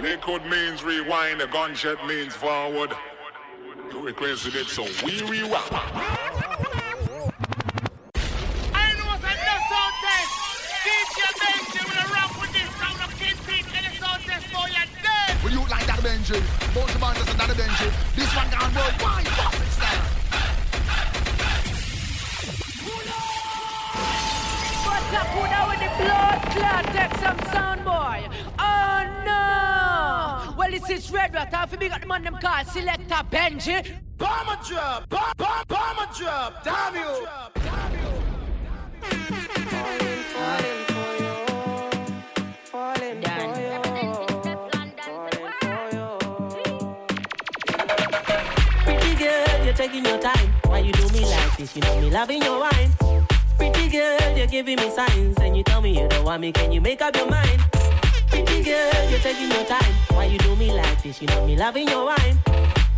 Liquid means rewind, a gunshot means forward. You requested it, so we rewind. I know what's another sound test. DJ Benji will rock with this round of Kingpin and the sound test for you dead. Will you like that Benji? Both the bands and that Benji. This one gone worldwide. Fucking style. What's up, who now with the blood clot? Take some sound, boy. Oh no! Well, this is Red Rat. I feel big at the man them call Selector Benji. Bomber drop, bomb, bomb, bomber drop, damn you. Pretty girl, you're taking your time. Why you do me like this? You know me loving your wine. Pretty girl, you're giving me signs. And you tell me you don't want me. Can you make up your mind? Girl, you're taking your time. Why you do me like this? You know me loving your wine.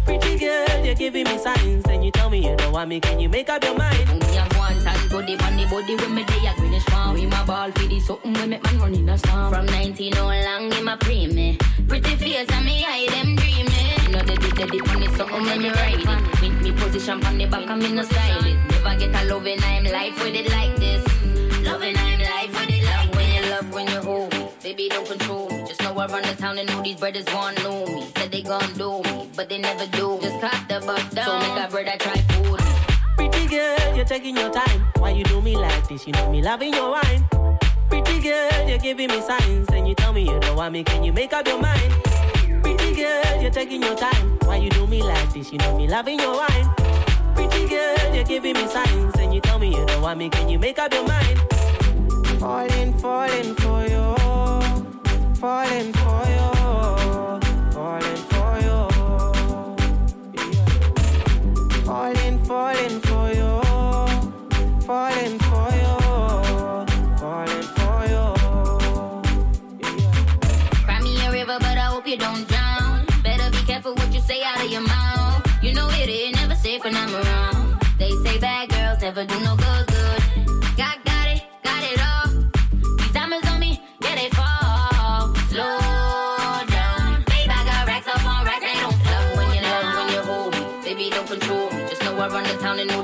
Pretty girl, you're giving me signs. And you tell me you don't want me. Can you make up your mind? Me a one time body the body when me day a greenish farm. We my ball for the something when make man run in a storm. From 19 on long in my pre me. Pretty face and me eye them dreaming. You know the on the something when me ride it. With me position from the back and me no style it. Never get a loving I'm life with it like this. Loving I'm life with it like when you love when you hold. Baby don't control run the town and know these brothers want know me. Said they gon' do me, but they never do. Just cop the bus down. So make a brother try food. Pretty girl, you're taking your time. Why you do me like this? You know me loving your wine. Pretty girl, you're giving me signs. And you tell me you don't want me. Can you make up your mind? Pretty girl, you're taking your time. Why you do me like this? You know me loving your wine. Pretty girl, you're giving me signs. And you tell me you don't want me. Can you make up your mind? Falling, falling for you. Falling for you. Falling for you. yeah. Falling, falling for you. Falling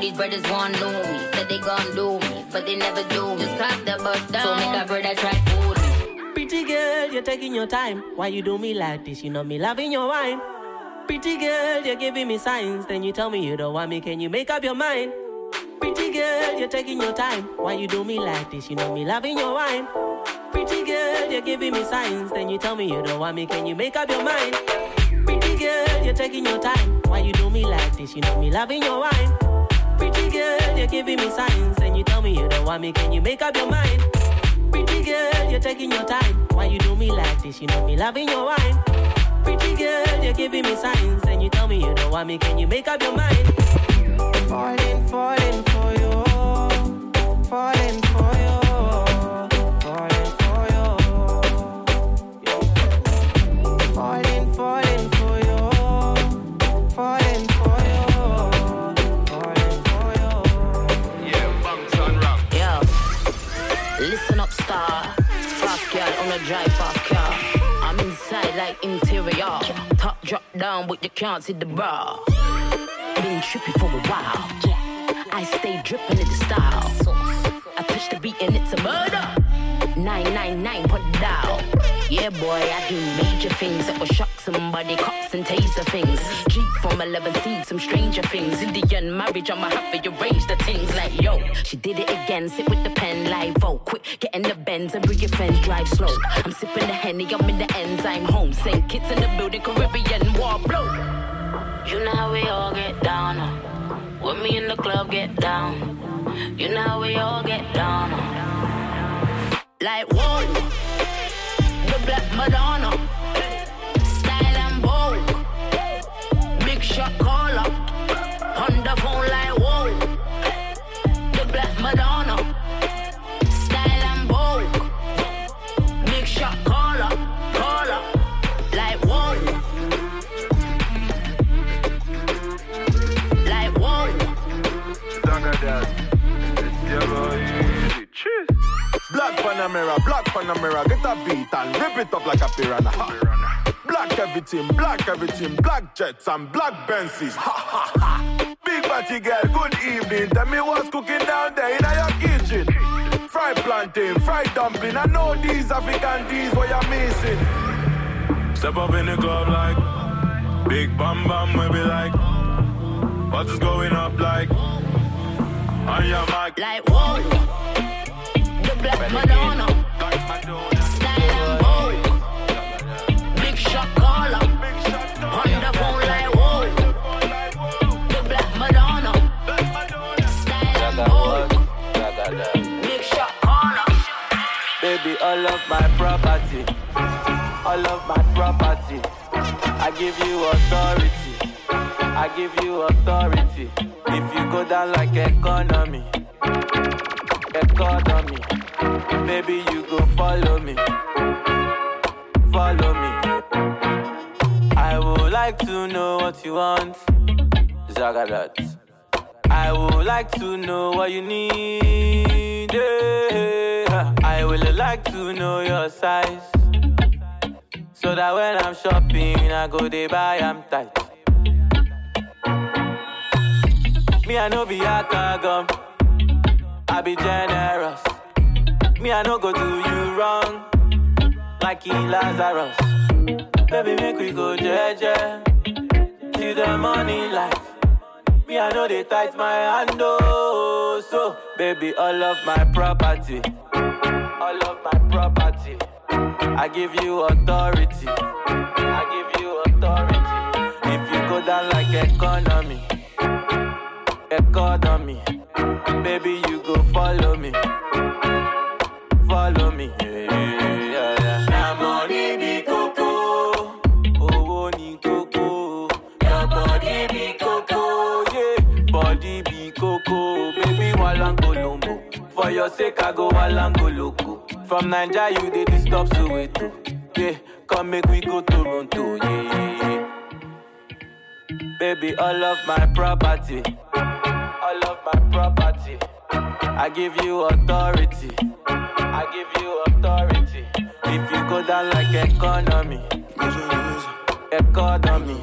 these brothers me. Said they gon' do me, but they never do. Just the bus down. So make a brother try food me. Pretty girl, you're taking your time. Why you do me like this? You know me loving your wine. Pretty girl, you're giving me signs. Then you tell me you don't want me. Can you make up your mind? Pretty girl, you're taking your time. Why you do me like this? You know me loving your wine. Pretty girl, you're giving me signs. Then you tell me you don't want me. Can you make up your mind? Pretty girl, you're taking your time. Why you do me like this? You know me loving your wine. Pretty girl, you're giving me signs. And you tell me you don't want me. Can you make up your mind? Pretty girl, you're taking your time. Why you do me like this? You know me loving your wine. Pretty girl, you're giving me signs. And you tell me you don't want me. Can you make up your mind? Falling, falling for you. Falling drop down, but you can't see the bra. Been trippy for a while. I stay dripping in the style. I touch the beat and it's a murder. 999 put down. Yeah, boy, I do major things that will shock somebody, cops and taser things. Jeep from 11 seeds, some stranger things. Indian marriage, I'ma have to arrange the things like yo. She did it again, sit with the pen like vote. Quick, get in the Benz and bring your friends, drive slow. I'm sipping the Henny, I'm in the I'm home. Same kids in the building, Caribbean war blow. You know how we all get down. uh. When me in the club get down. You know how we all get down. Like whoa, the Black Madonna, style and bold, big shot caller, on the phone like Black Panamera, Black Panamera, get a beat and rip it up like a piranha. Ha. Black everything, black everything, black jets and black Benzes. Ha ha ha. Big body girl, good evening. Tell me what's cooking down there in your kitchen. Fried plantain, fried dumpling. I know these African D's what you're missing. Step up in the club like Big Bam Bam, we be like What is going up like On your mic Like whoa The Black Madonna. Style and bold Big shot caller. On the phone like whoa. The Black Madonna. Style and bold Big shot caller. Baby, all of my property, all of my property. I give you authority, I give you authority. If you go down like economy, economy, baby, you go follow me, follow me. I would like to know what you want, Zagadat. I would like to know what you need. yeah. I would like to know your size. So that when I'm shopping, I go they buy I'm tight. Me, I know be a gum. I be generous. Me, I no go do you wrong. Like he Lazarus. Baby, make we go jeje. See the money life. Me, I know they tight my hand, oh. So, baby, all of my property, all of my property, I give you authority. I give you authority. If you go down like economy, economy, baby, you go follow me, follow me. Yeah, yeah, yeah. Na money be coco, owó ni coco. Your body be coco, yeah. Body be coco, baby walangolombo. For your sake, I go walangoloko. From Nigeria, you dey disturb Soweto. Yeah, come make we go Toronto, yeah, yeah, yeah. Baby, all of my property, all of my property. I give you authority, I give you authority. If you go down like economy, economy,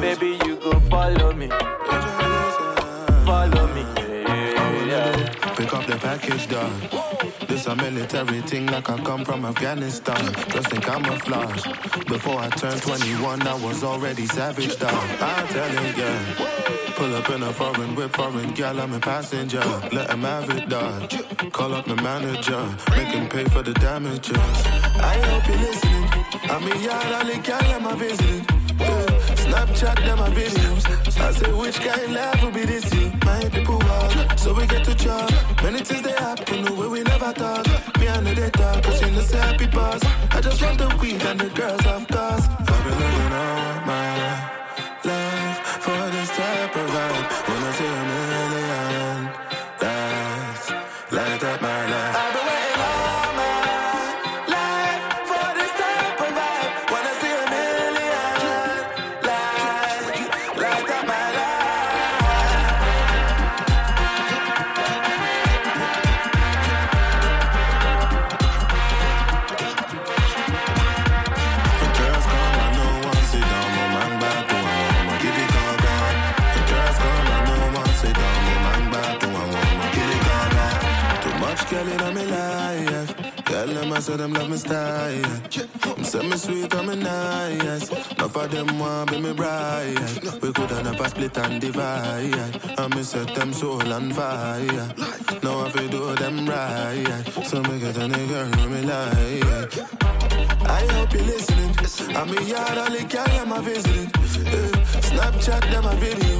baby, you go follow me, Up the package, dog. This a military thing like I come from Afghanistan. Just in camouflage. Before I turned 21, I was already savage, dog. I tell it, yeah. Pull up in a foreign whip, foreign gal, I'm a passenger. Let him have it, dog. Call up the manager, make him pay for the damages. I hope you're listening. I'm a yard, all the gal, I'm a visiting. Yeah. Snapchat them my videos. I say which kind life will be this year? My people walk, so we get to chop. Many things they happen the way we never thought. Me and the talk, cause know say happy boss. I just want the weed and the girls of course. Girl in my life, tell them I said them love me style. Them say me sweet, I'm nice. Enough of them want be me bride. We could have never split and divide. And me set them soul on fire. Now I feel do them right. So me get a nigga know me like. I hope you're listening. I'm a yard, all the girl I'm a visiting. Eh, Snapchat them a video.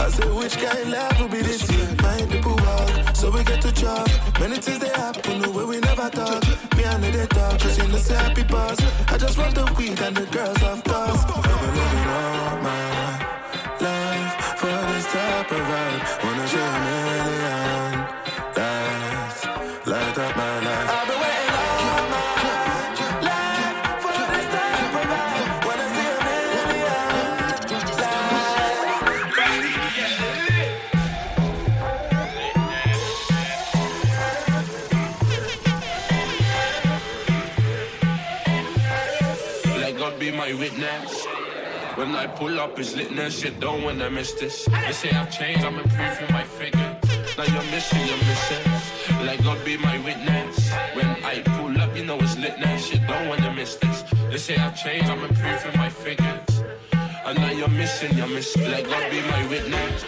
I say which kind life will be this year? My people walk, so we get to chop. Many things they happen the way we never thought. Me and they talk, cause you know say happy boss. I just want the weed and the girls of course. I've been living all my life for this type of vibe. pull up is lit, that shit don't wanna miss this. They say I changed, I'm improving my figure. Now you're missing, you're missing. Like God be my witness. When I pull up, you know it's lit, that shit don't wanna miss this. They say I changed, I'm improving my figures. And now you're missing, you're missing. Like God be my witness.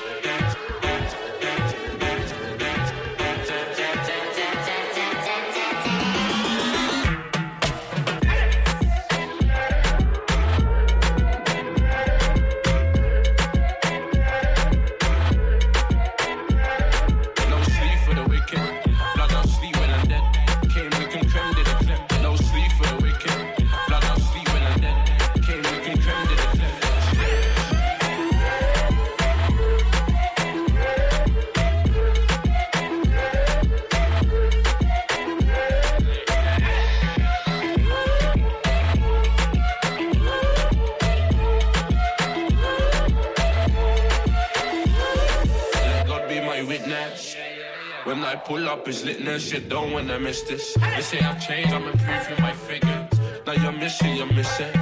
I pull up, it's lit, now shit don't when I miss this. They say I've changed, I'm improving my figures. Now you're missing, you're missing.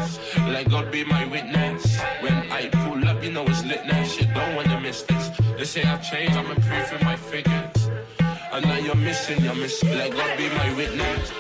Let God be my witness. When I pull up, you know it's lit, now shit don't when I miss this. They say I've changed, I'm improving my figures. And now you're missing, you're missing. Let God be my witness.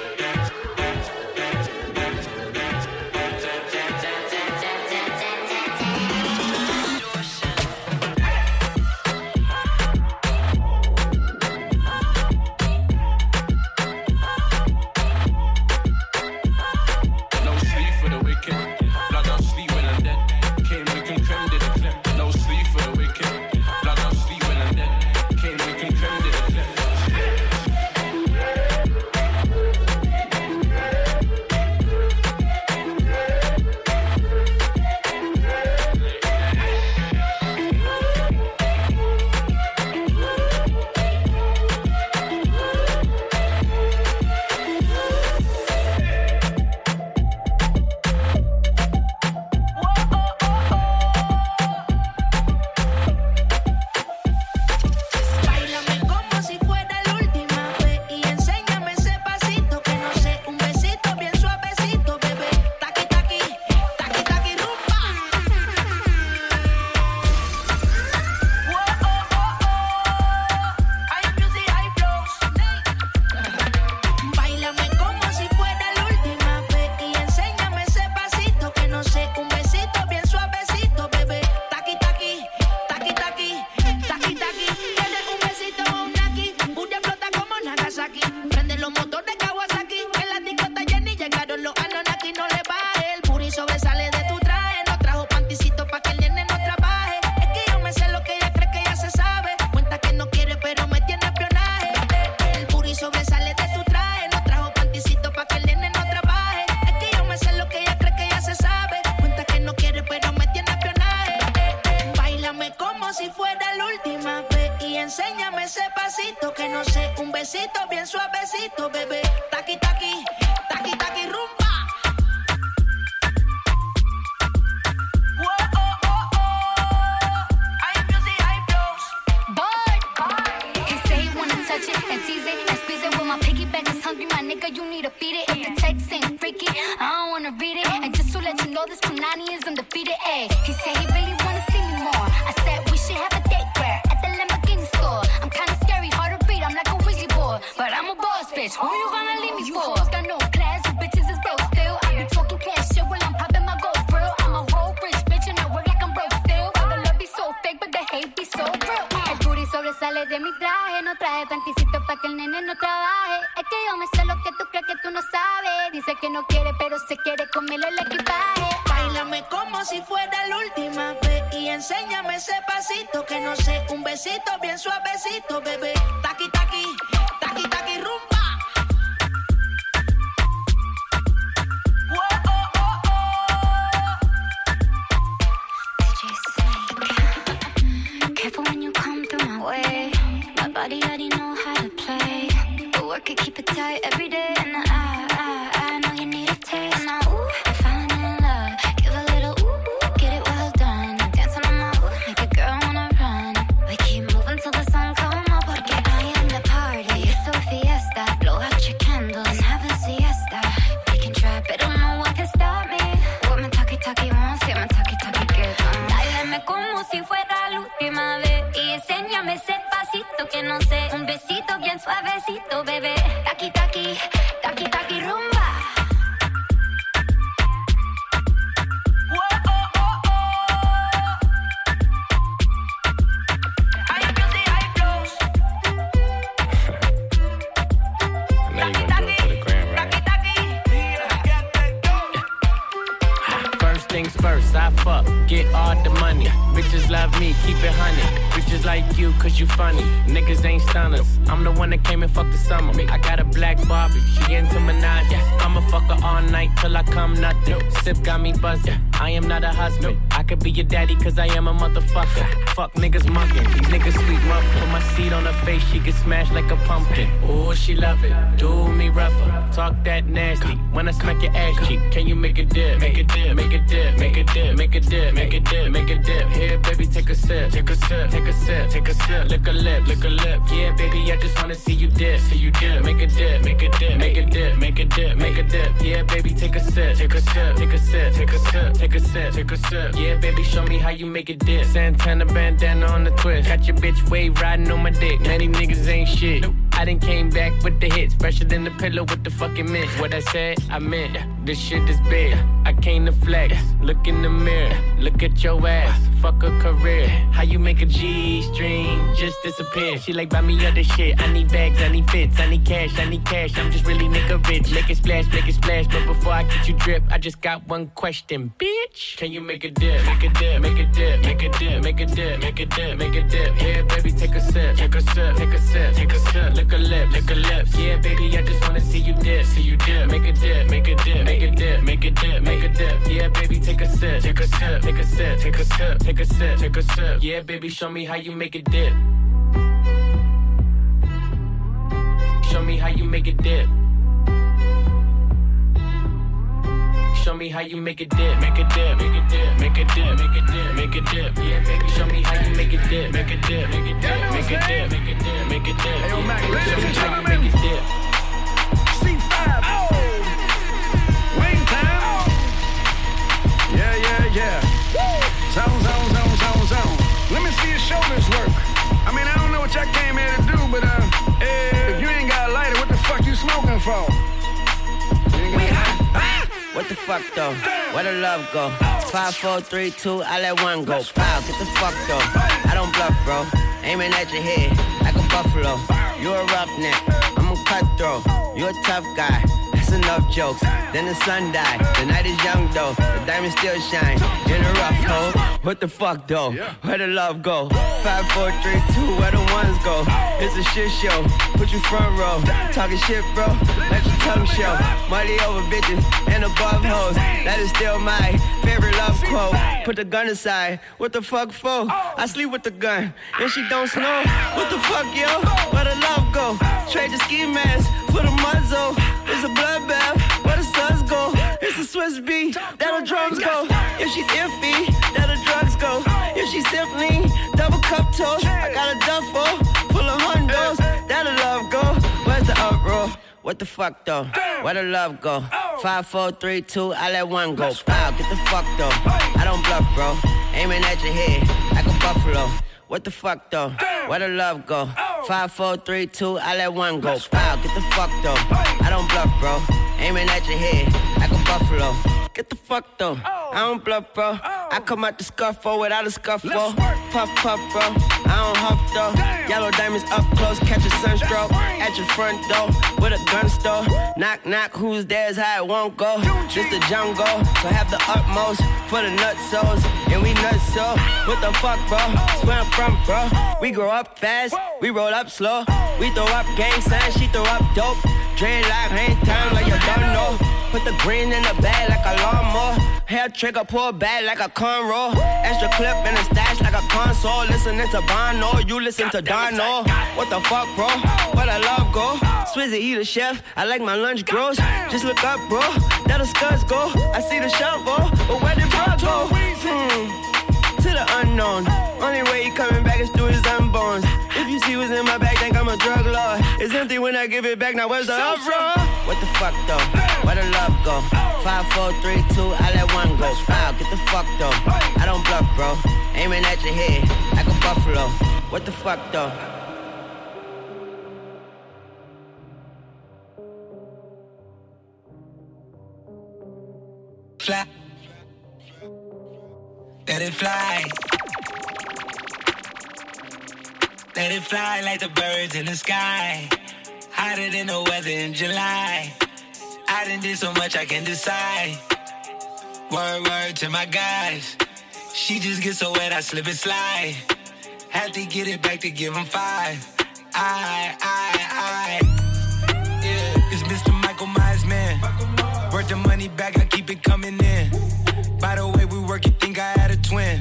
Love it. Do me rougher. Talk that nasty. When I smack your ass cheek, can you make a dip? Make a dip, make a dip, make a dip, make a dip, make a dip, make a dip. Here, baby, take a sip, take a sip, take a sip, take a sip. Lick a lip, lick a lip. Yeah, baby, I just wanna see you dip, see you dip. Make a dip, make a dip, make a dip, make a dip, make a dip. Yeah, baby, take a sip, take a sip, take a sip, take a sip, take a sip, take a sip. Yeah, baby, show me how you make a dip. Santana bandana on the twist. Got your bitch wave riding on my dick. Many niggas ain't shit. I done came back with the hits, fresher than the pillow with the fucking mint. What I said, I meant. This shit is big. I came to flex. Look in the mirror, look at your ass. Fuck a career. How you make a G string just disappear? She like buy me other shit. I need bags, I need fits, I need cash, I need cash. I'm just really nigga rich. Make it splash, make it splash. But before I get you drip, I just got one question, bitch. Can you make a dip? Make a dip, make a dip, make a dip, make a dip, make a dip, make a dip. Yeah, baby, take a sip, take a sip, take a sip, take a sip. Lick a lip, lick a lip. Yeah, baby, I just wanna see you dip, see you dip. Make a dip, make a dip, make a dip, make a dip, make a dip. Yeah, baby, take a sip, take a sip, take a sip, take a sip, take a sip, take a sip. Yeah, baby, show me how you make a dip. Me how you make a dip. Show me how you make a dip, make a dip, make a dip, make a dip, make a dip, make a dip. Yeah, baby, show me how you make a dip, make a dip, make a dip, make a dip, make a dip, make a dip. Baby, show me how you make a dip. C5. Oh. Wing time. Yeah, yeah, yeah. Zone, zone, zone, zone, zone. Let me see your shoulders work. I mean, I don't know what y'all came here to do, but uh, for? What the fuck though? Where the love go? Five, four, three, two, I let one go. Pow, get the fuck though. I don't bluff, bro. Aiming at your head like a buffalo. You a roughneck, I'm a cutthroat. You a tough guy. That's enough jokes. Then the sun died. The night is young though. The diamonds still shine. In a rough hole. What the fuck though? Where the love go? Five, four, three, two. Where the ones go? It's a shit show. Put you front row. Talking shit, bro. Let your tongue show. Money over bitches and above hoes. That is still my favorite love quote. Put the gun aside. What the fuck for? I sleep with the gun. And she don't snow. What the fuck, yo? Where the love go? Trade the ski mask for the muzzle. It's a bloodbath. Where the suns go? It's a Swizz beat. That'll drums go. If she's iffy, What the fuck though? Where the love go? Five, four, three, two, I let one go. Wow, get the fuck though. I don't bluff, bro. Aiming at your head like a buffalo. What the fuck though? Where the love go? Five, four, three, two, I let one go. Wow, get the fuck though. I don't bluff, bro. Aiming at your head like a buffalo. Get the fuck though. I don't bluff, bro. I come out the scuffle without a scuffle. Puff, puff, bro. I don't huff though. Yellow diamonds up close, catch a sunstroke. At your front door with a gun store. Knock, knock, who's there's how it won't go. Just the jungle, so have the utmost for the nutsos. And we nuts so. What the fuck, bro? Where I'm from, bro. We grow up fast, we roll up slow. We throw up gang signs, she throw up dope. Dreadlock, hang time like you don't know. Put the green in the bag like a lawnmower. Hair trigger, pull back like a cornrow. Extra clip in a stash like a console. Listening to Bono, you listen to Dono. What the fuck, bro? Where the love go? Swizzy, he the chef. I like my lunch gross. Just look up, bro. That the scuds go. I see the shovel, but where did bro go? Hmm to the unknown. Only way he coming back is through his unborns. If you see what's in my bag, think I'm a drug lord. It's empty when I give it back. Now where's the uproar? What the fuck though? Where the love go? Five, four, three, two, I let one go. Wow, get the fuck though. I don't bluff, bro. Aiming at your head like a buffalo. What the fuck though? Fly. Let it fly. Let it fly like the birds in the sky. Hotter than the weather in July. I done did so much I can decide. Word, word to my guys. She just gets so wet, I slip and slide. Had to get it back to give him five. I, I, I. Yeah, it's Mr. Michael Myers, man. Worth the money back, I keep it coming in. By the way we work, you think I had a twin.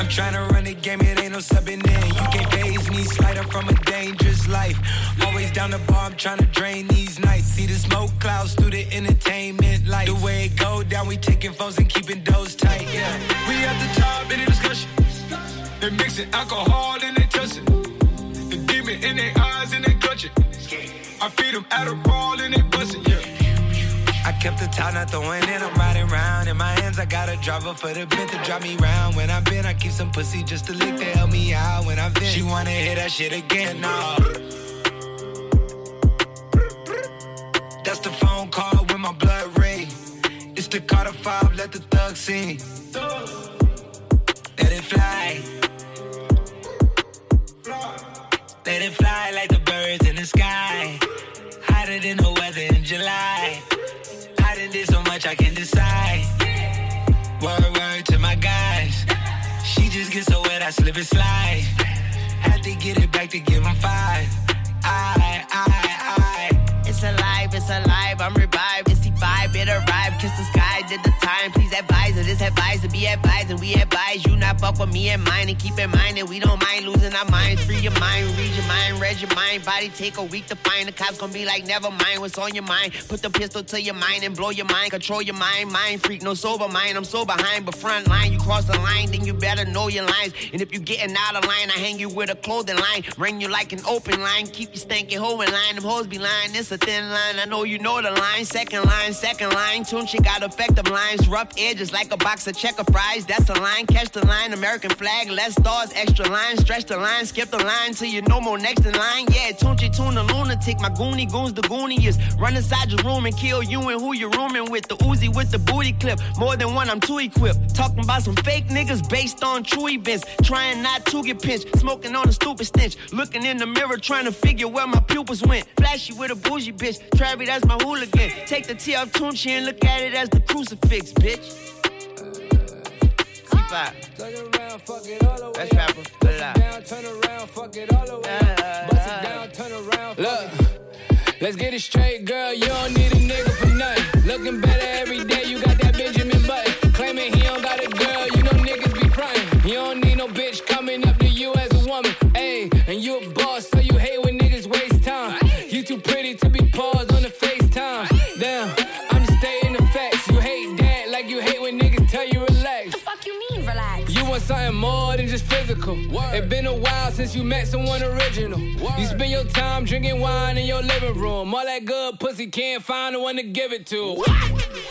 I'm trying to run the game, it ain't no subbing in. You can't phase me, slider from a dangerous life. Always down the bar, I'm trying to drain these nights. See the smoke clouds through the entertainment light. The way it go down, we taking phones and keeping those tight, yeah. We at the top in the discussion. They mixing alcohol and they touch it. The demon in their eyes and they clutching. I feed them Adderall and they bust it, yeah. I kept the top not throwing in, I'm riding round. In my hands, I got a driver for the bent to drive me round. When I've been, I keep some pussy just to lick to help me out. When I've been, she wanna hear that shit again, nah. That's the phone call with my blood ring. It's the Carter 5, let the thug sing. Let it fly. Let it fly like the birds in the sky. Hotter than the weather in July. Much I can decide. Word, word to my guys. She just gets so wet, I slip and slide. Had to get it back to give him five. I, be. And we advise you not fuck with me and mine. And keep in mind that we don't mind losing our minds. Free your mind, read your mind, read your mind. Body take a week to find. The cops gonna be like, never mind what's on your mind. Put the pistol to your mind and blow your mind. Control your mind, mind freak, no sober mind. I'm so behind, but front line. You cross the line, then you better know your lines. And if you getting out of line, I hang you with a clothing line. Ring you like an open line. Keep you stanky hoe in line. Them hoes be lying, it's a thin line. I know you know the line. Second line, second line. Tune she got effective lines. Rough edges like a box of checker fries. That's a line. Catch the line. American flag. Less stars, extra line. Stretch the line. Skip the line till you no more next in line. Yeah, Tunechi tune the lunatic. My goonie goons the gooniest. Run inside your room and kill you and who you're rooming with. The Uzi with the booty clip. More than one, I'm too equipped. Talking about some fake niggas based on true events. Trying not to get pinched. Smoking on a stupid stench. Looking in the mirror trying to figure where my pupils went. Flashy with a bougie bitch. Travi, that's my hooligan. Take the T off Tunechi and look at it as the crucifix, bitch. C5. Turn around, fuck it all the way That's rapper. up. Put Bust it it down, turn around, fuck it all the way up. Bust it down, turn around, Look, let's get it straight, girl. You don't need a nigga for nothing. Looking better every day. You got that Benjamin Button. Claiming he don't got a girl. You know niggas be frontin'. You don't need no bitch coming up to you as a woman. Ayy, and you a something more than just physical. It's been a while since you met someone original. You spend your time drinking wine in your living room. All that good pussy can't find the one to give it to. It's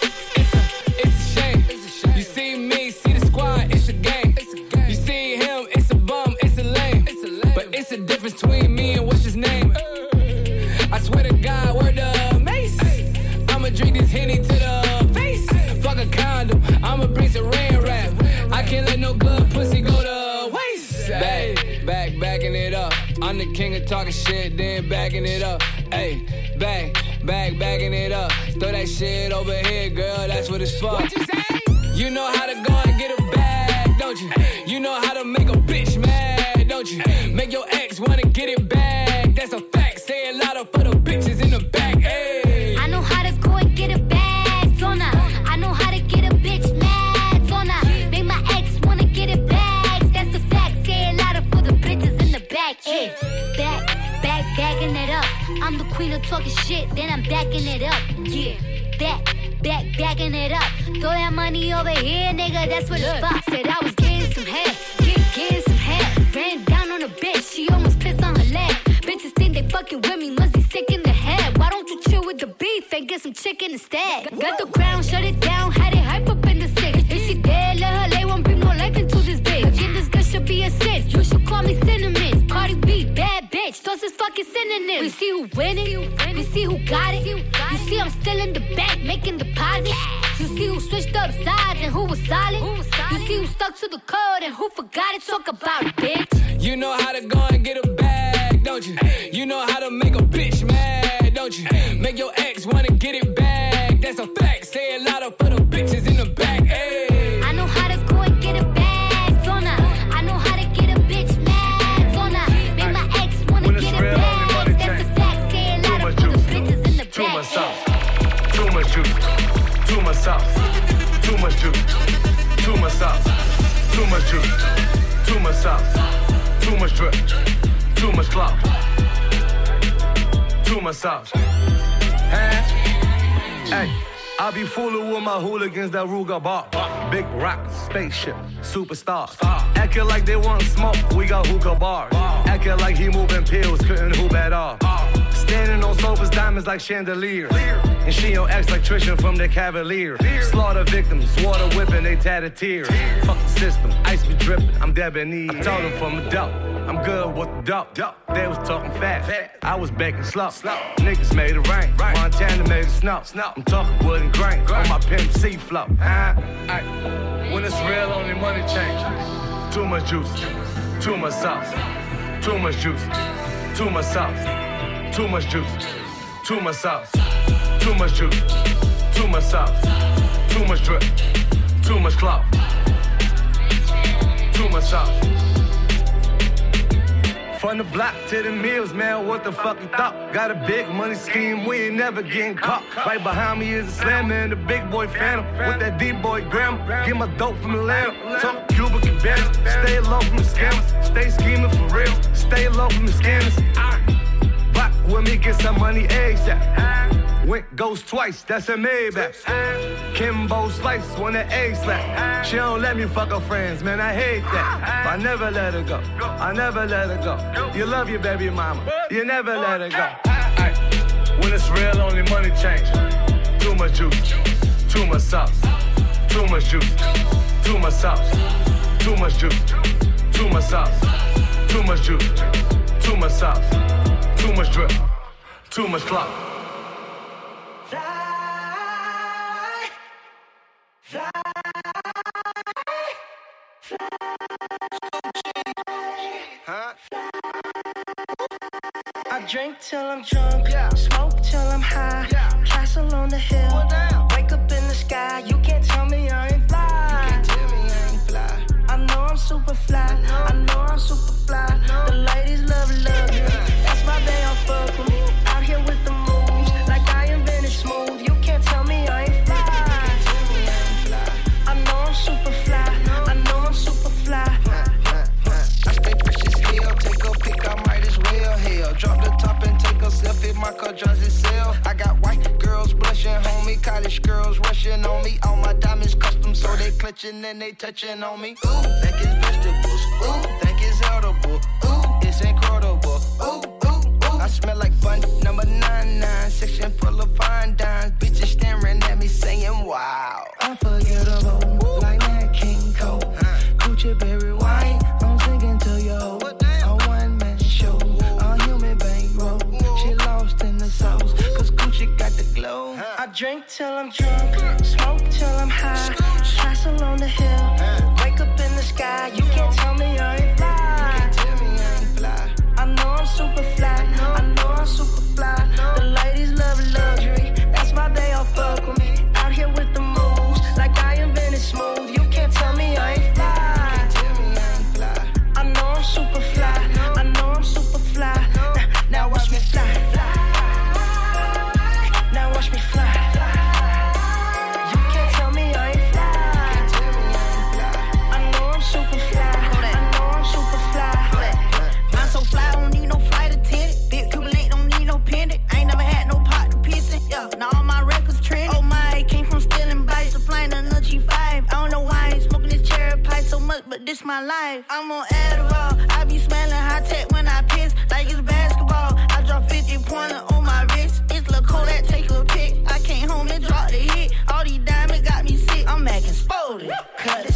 can't let no good pussy go to waste. Back, back, backing it up. I'm the king of talking shit, then backing it up. Hey, back, back, backing it up. Throw that shit over here, girl, that's what it's for. What You say? You know how to go and get a bag, don't you? You know how to make a bitch mad, don't you? Make your ex wanna get it back. That's a fact. Say it louder for the bitches in the queen of talking shit, then I'm backing it up. Yeah, back, back, backing it up. Throw that money over here, nigga. That's what the for. Said I was getting some head, get, getting some head. Ran down on a bitch, she almost pissed on her leg. Bitches think they fucking with me, must be sick in the head. Why don't you chill with the beef and get some chicken instead? Got the crown, shut it down, had it hype up in the six. If she dead, let her lay one, bring more life into this bitch. Again, this girl should be a sin. You should call me cinnamon. Those is fucking synonyms. We see who winning, we see who got it. You see I'm still in the bank making deposits. You see who switched up sides and who was solid. You see who stuck to the code and who forgot it. Talk about it, bitch. You know how to go and get a bag, don't you? You know how to make a much juice, too much sauce, too much drip, too much clout, too much sauce. Hey, hey. I be fooling with my hooligans that Ruger bar. Big rock, spaceship, superstar. Acting like they want smoke, we got hookah bars. Acting like he moving pills, couldn't hoop at all. Standing on sofas, diamonds like chandeliers. And she on electrician from the Cavalier. Slaughter victims, water whipping, they tatted tears. Fuck the system, ice be dripping, I'm debonair. I told them from the dope. I'm good with the dope. They was talking fast. I was baking slow. Niggas made it rain. Montana made it snow. I'm talking wood and grain on my pimp C flow. Uh, ay. when it's real, only money change. Too much juice, too much sauce, too much juice, too much sauce, too much juice, too much sauce, too much juice, too much sauce, too much drip, too much clout, too much sauce. From the block to the mills, man, what the fuck you thought? Got a big money scheme, we ain't never getting caught. Right behind me is a slammer the big boy phantom. With that D-boy grandma, get my dope from Atlanta. Talk Cuba Cabana, stay low from the scammers. Stay scheming for real, stay low from the scammers. Rock with me, get some money ASAP. Went goes twice, that's a Maybach. Kimbo Slice when the A slap. She don't let me fuck her friends, man, I hate that. I never let her go. I never let her go. You love your baby mama, you never let her go. When it's real, only money change. Too much juice, too much sauce, too much juice, too much sauce, too much juice, too much sauce, too much juice, too much sauce, too much drip, too much clout. I drink till I'm drunk, smoke till I'm high. Castle on the hill, wake up in the sky. You can't tell me I ain't fly. I ain't fly. I know I'm super fly. I know I'm super fly. The ladies love luxury. My car drives itself. I got white girls blushing, homie. College girls rushing on me. All my diamonds custom, so they clutching and they touching on me. Ooh, think it's vegetables. Ooh, think it's edible. Ooh, it's incredible. Ooh, ooh, ooh. I smell like fun. Number nine nine, section full of fine dimes. Bitches staring at me saying, Wow. Unforgettable, like that King Cole. Uh. Gucci berry drink till I'm drunk, smoke till I'm high. Castle on the hill, wake up in the sky. You can't tell me I ain't fly. I know I'm super fly, I know I'm super life. I'm on Adderall. I be smelling high tech when I piss, like it's basketball. I drop 50 pointer on my wrist. It's Kodak, take a pic. I came home and dropped the hit. All these diamonds got me sick. I'm acting spotted. Cut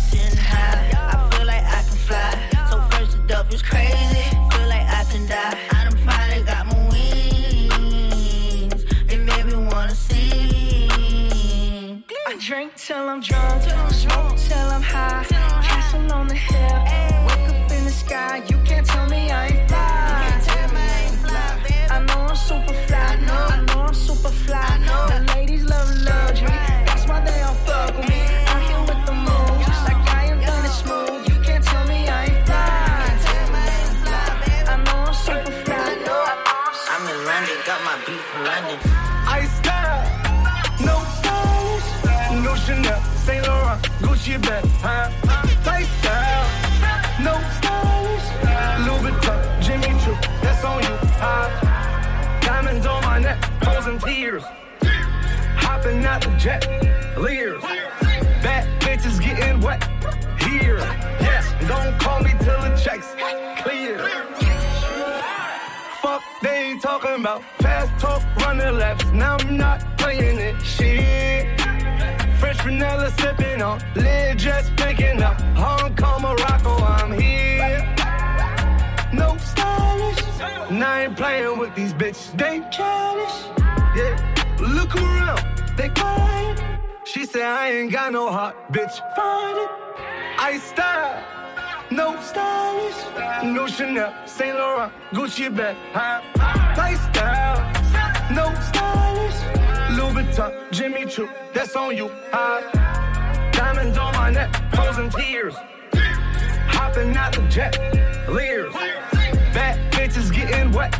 these bitches. They childish. Yeah, look around, they quiet. She said I ain't got no heart, bitch. Find it. I style, no stylish, no Chanel, Saint Laurent, Gucci bag, huh? Lifestyle, no stylish, Louis Vuitton, Jimmy Choo, that's on you, huh? Diamonds on my neck, frozen tears, hopping out the jet, leers. Bad bitches getting wet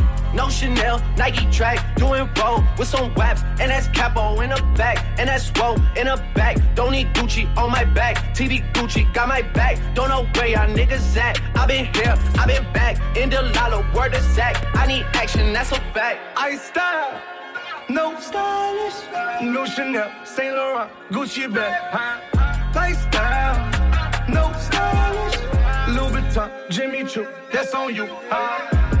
No Chanel, Nike track, doing roll with some waps, and that's capo in the back, and that's roll in the back. Don't need Gucci on my back, TV Gucci got my back. Don't know where y'all niggas at. I been here, I been back, in the lala, word of Zach. I need action, that's a fact. I style, no stylish, no Chanel, Saint Laurent, Gucci bag? Lifestyle, no stylish, Louis Vuitton, Jimmy Choo, that's on you, huh?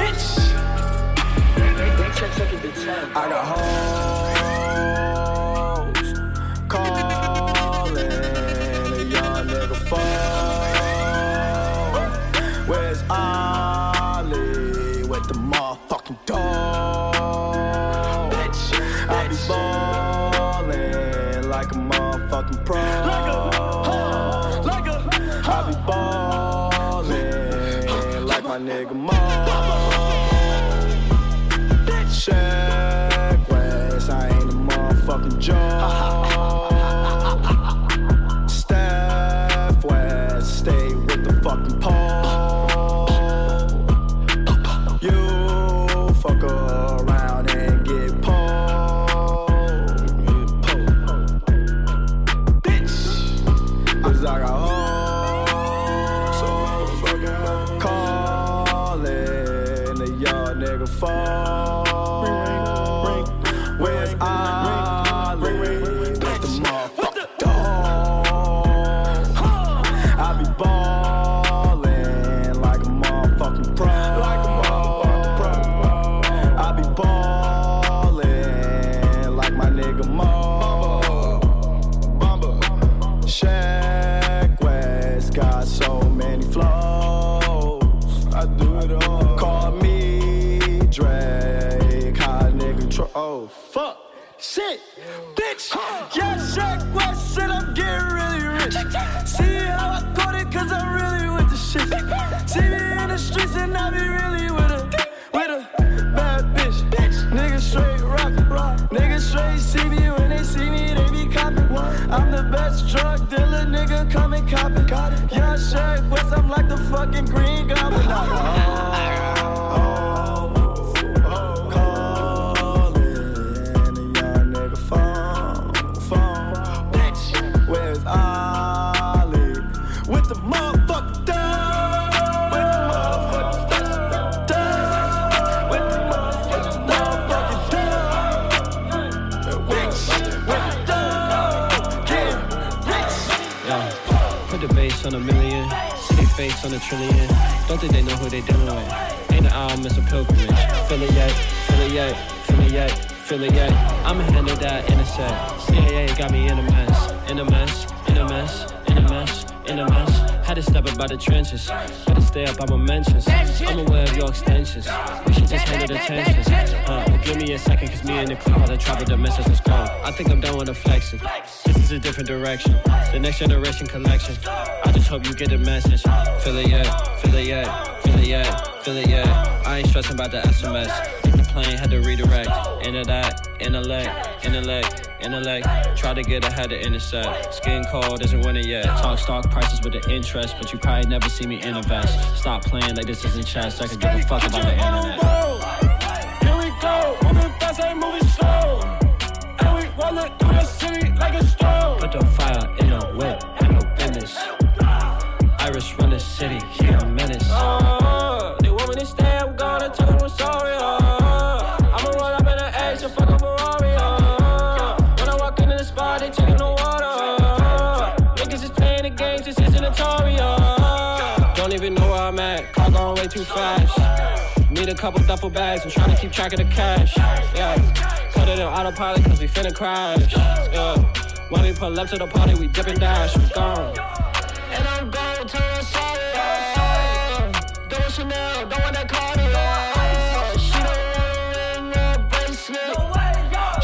I got hoes calling a young nigga phone. Where's Ollie with the motherfucking dog? I be ballin' like a motherfucking pro. Like a, like I be ballin' like my nigga Mo. Motherfucking nigga, come and cop it. Young Shaq West, I'm like the fucking green goblin. Yeah. Put the bass on a million, city face on a trillion. Don't think they know who they dealing with. Ain't an album, it's a pilgrimage. Feel it yet, feel it yet, feel it yet, affiliate. I'ma handle that in a sec. CAA got me in a mess, in a mess, in a mess, in a mess, in a mess. Had to step up by the trenches. To stay up on my mentions. I'm aware of your extensions. We should just handle the tensions. Uh, well, give me a second, cause me and the cloud are travel the message let's go. I think I'm done with the flexing. This is a different direction. The next generation collection. I just hope you get the message. Feel it, yeah, feel it, yeah, feel it, yeah, feel it, yeah. I ain't stressing about the SMS. The plane had to redirect. Into that, intellect, intellect, intellect. Try to get ahead of intersect. Skin cold isn't winning yet. Talk stock prices with the interest, but you probably never see me invest. Stop playing like this isn't chess. I can give a fuck about the internet. Here we go, moving fast, ain't moving slow. And we rollin' through the city like a stroll. Put the fire in a whip, had no business. Irish run the city, a couple duffel bags, I'm trying to keep track of the cash. Yeah, put it in autopilot cause we finna crash. Yeah, when we pull up to the party, we dip and dash, we gone. And I'm going to sorry. Uh, double Chanel, don't want that. Uh, she don't want a bracelet.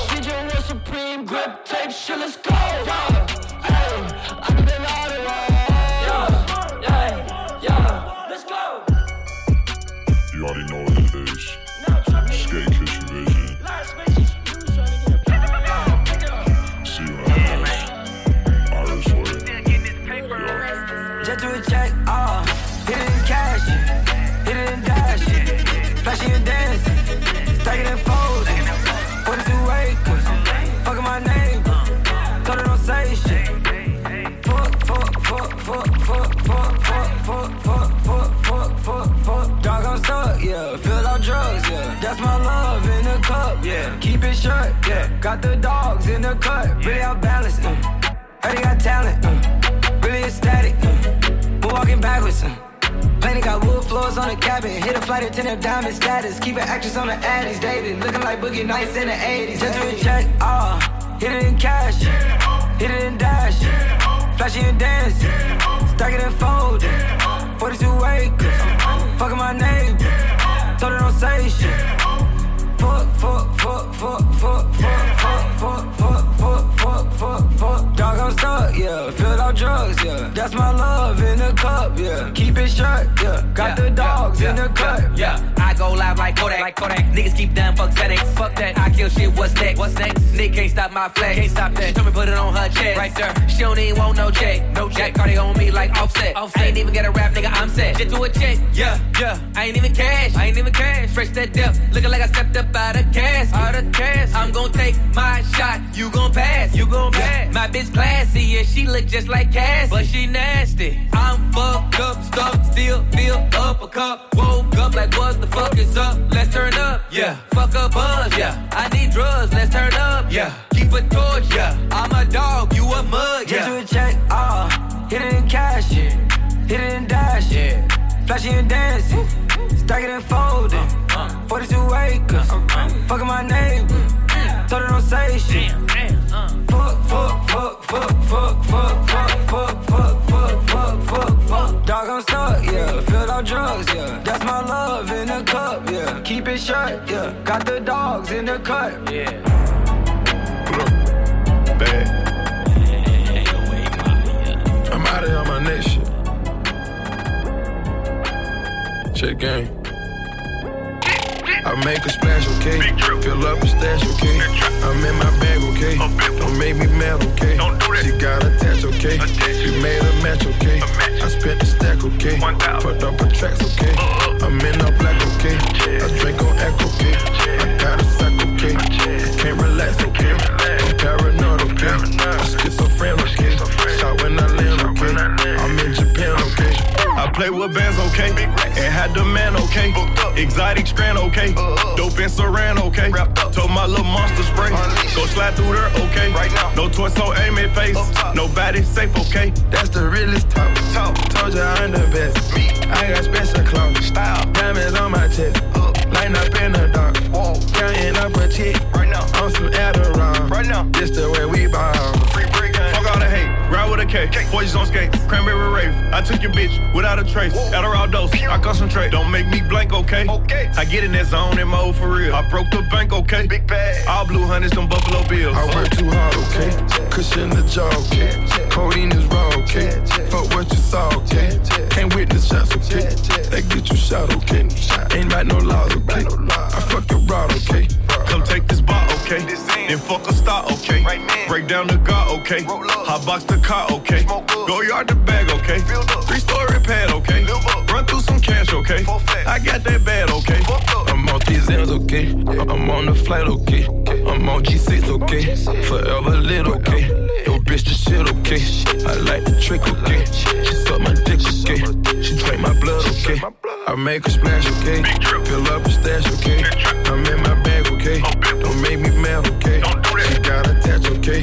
She just want Supreme grip tape. Shit, let's go. Yeah. Yeah. Got the dogs in the cut, really out balanced, uh. Heard he got talent, uh. Really ecstatic, uh. We're walking backwards, uh. Planet got wood floors on the cabin. Hit a flight attendant, diamond status. Keep an actress on the addies, dated. Looking like Boogie Nights in the 80s. Just a check, ah. hit it in cash. Hit it in dash. Flashy and dance. Stack it and fold. 42 acres. Fucking my name. Told her don't say shit. Fuck, fuck, fuck, fuck, fuck, fuck, fuck, fuck, fuck, fuck, fuck, fuck, fuck. Dog, I'm stuck, yeah. Filled out drugs, yeah. That's my love in the cup, yeah. Keep it shut, yeah. Got the dogs in the cut, Yeah, I go live like Kodak. Like Kodak. Niggas keep down, fuck settings. Fuck that. I kill shit. What's next? What's next? Nigga can't stop my flex. Can't stop that. She told me put it on her chest. Right there. She don't even want no check. No check. Cardi on me like offset. offset. I ain't even get a rap, nigga. I'm set. Just to a check. Yeah, yeah. I ain't even cash. I ain't even cash. Fresh that depth. Looking like I stepped up out of gas. Out of cash. I'm gon' take my shot. You gon' pass. You gon' pass. My bitch classy. Yeah, she look just like Cass. But she nasty. I'm fucked up. Stuck. Still feel up a cup. Woke up like what the fuck is up? Let's turn up. Yeah. Fuck a buzz. Yeah. I need drugs. Let's turn up. Yeah. Keep a torch. Yeah. I'm a dog. You a mug. Just Yeah. do a check, ah. hit it in cash, yeah. Hit it in dash, yeah. Flashy and dance, stack it and fold it. 42 acres, fucking my name. Told her don't say shit. Fuck, fuck, fuck, fuck, fuck, fuck, fuck, fuck, fuck, fuck, fuck, fuck, fuck. Dog, I'm stuck, yeah. Filled drugs, yeah. That's my love in a cup, yeah. Keep it shut, yeah. Got the dogs in the cut, yeah. Bad. I'm out of here on my next shit. Check game. I make a splash, okay? Fill up a stash, okay? I'm in my bag, okay? Don't make me mad, okay? She got attached, okay? We made a match, okay? I spent the stack, okay? Put up a tracks, okay? I'm in a black, okay? I drink on echo, okay? I got a sack, okay? I can't relax, okay? Play with bands, okay? And had the man, okay? Exotic strand, okay? Dope and saran, okay? Told my little monster spray. Go slide through there, okay? Right now. No torso, aim at face. Nobody safe, okay? That's the realest talk. talk. Told you I'm the best. I got special clothes. Style. Diamonds on my chest. Lighting up in the dark. Counting up a check. Right now. On K. Boys on skate, cranberry rave. I took your bitch without a trace. Adderall dose, I concentrate. Don't make me blank, okay? Okay. I get in that zone and mode for real. I broke the bank, okay? Big bag. All blue hunters, them Buffalo Bills. I work too hard, okay? Cushion the jaw, okay? Codeine is raw, okay? Fuck what you saw, okay? Can't witness shots, okay? They get you shot, okay? Ain't like no laws, okay? I fuck your rod, okay? Come take this ball okay. Then fuck a star, okay. Break down the car, okay. Hot box the car, okay. Go yard the bag, okay. Three story pad, okay. Run through some cash, okay. I got that bad, okay. I'm on these ends, okay. I'm on the flight, okay. I'm on G6, okay. Forever lit, okay. Yo, bitch, the shit, okay. I like the trick, okay. She suck my dick, okay. She drink my blood, okay. I make a splash, okay. Fill up a stash, okay. I'm in my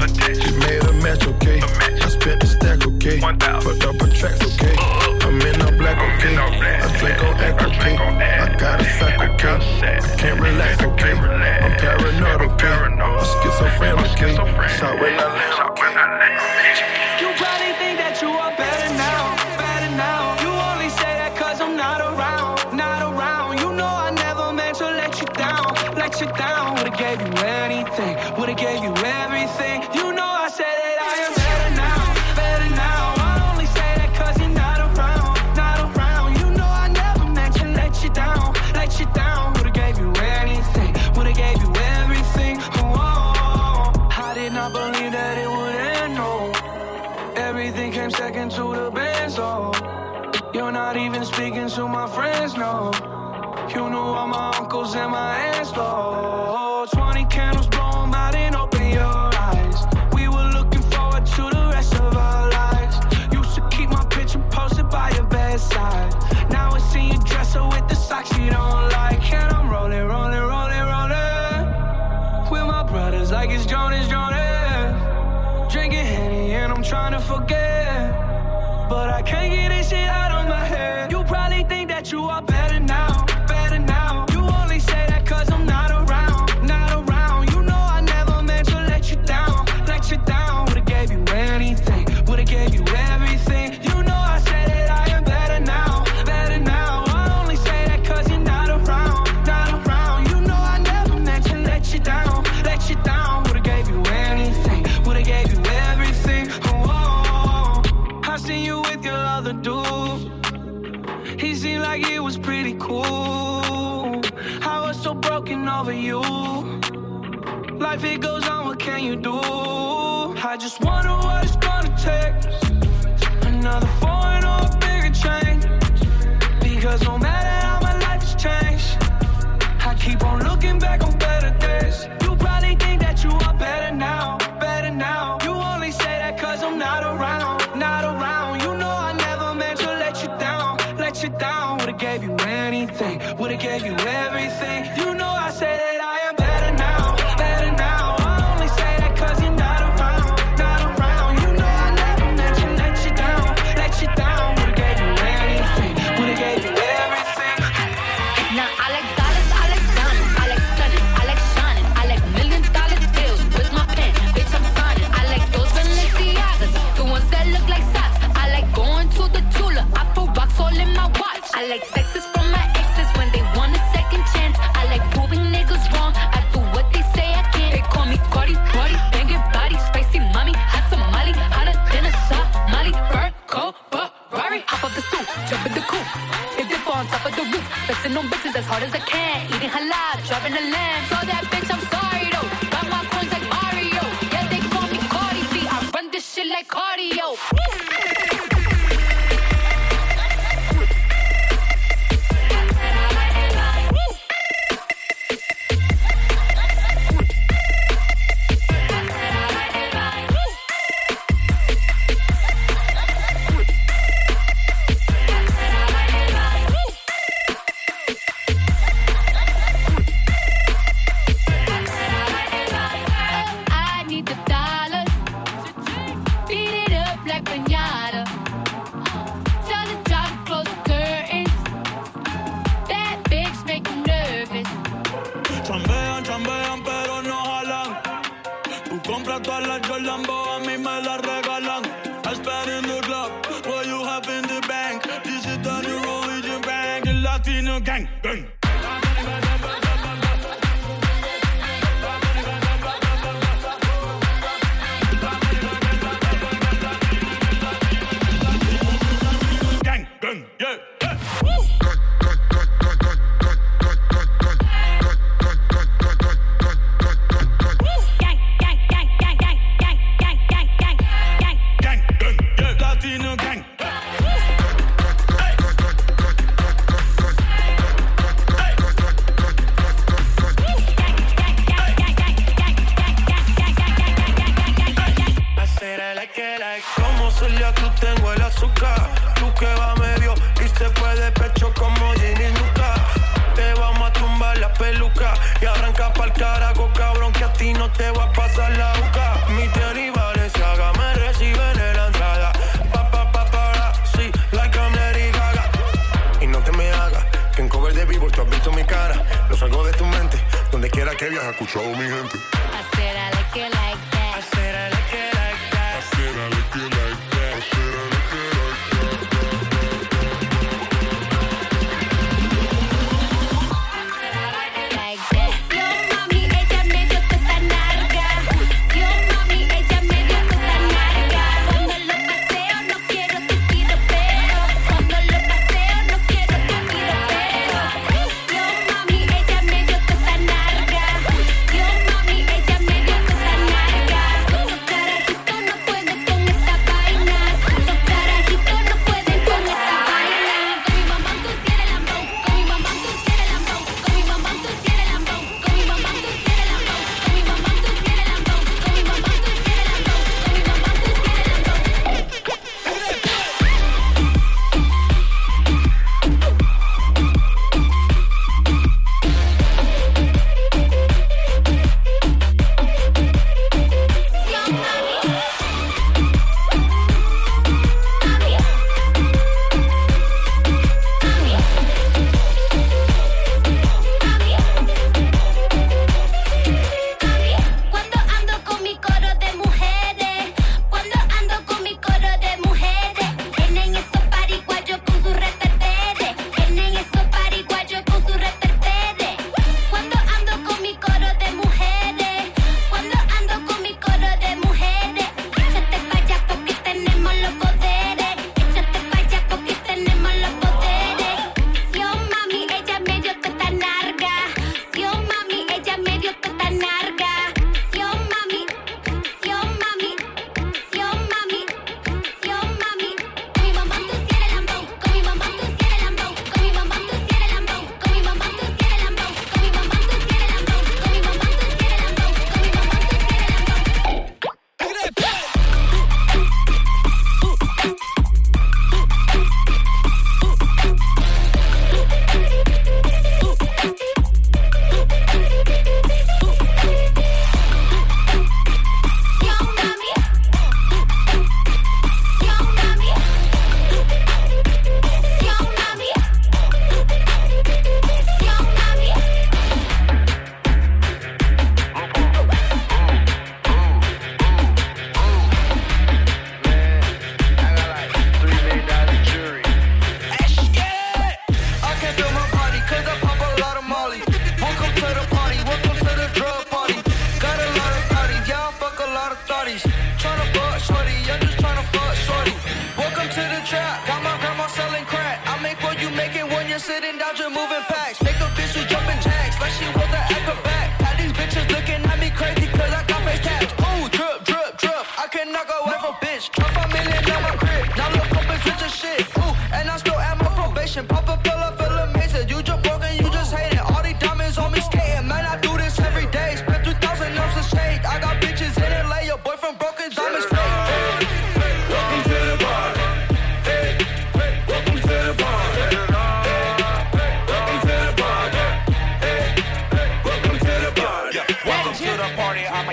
okay? She made a match, okay? I spent the stack, okay? Fucked up her tracks, okay? I'm in a black, okay? I drink on act, okay? I got a sack, okay? I can't relax, okay? I'm paranoid, okay? I'm schizophrenic, okay? Shot when I land, okay? can't get this shit out of my head. You probably think that you are better now.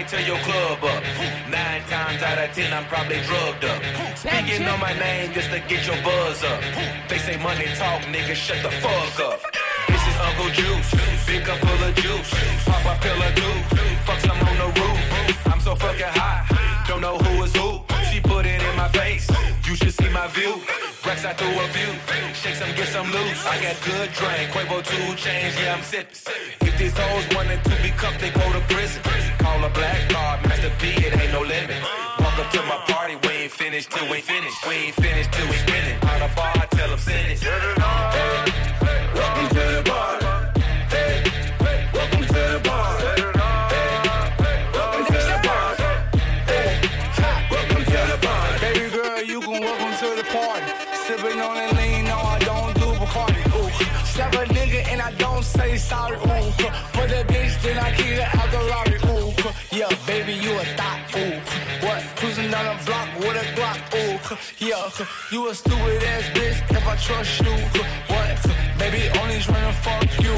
might tear your club up. Nine times out of ten, I'm probably drugged up. Speaking on my name just to get your buzz up. They say money talk, nigga, shut the fuck up. This is Uncle Juice, big cup full of juice. Pop a pill of dude, fuck some on the roof. I'm so fucking high, don't know who is who. She put it in my face. You should see my view. Racks I threw a few. Shake some, get some loose. I got good drink. Quavo two chains. Yeah, I'm sippin'. If these hoes wanted to be cuffed, they go to prison. Call a black card, Master P. It ain't no limit. Walk up to my party. We ain't finished till we finish. We ain't finished till we spinning. Out of bar, tell them send it. Welcome to the party. Sorry. Ooh, for the bitch, then I keep it out the lobby. Ooh, yeah, baby, you a thought. Ooh, what? Cruising down the block with a Glock. Ooh, yeah, you a stupid ass bitch if I trust you. What? Baby, only trying to fuck you.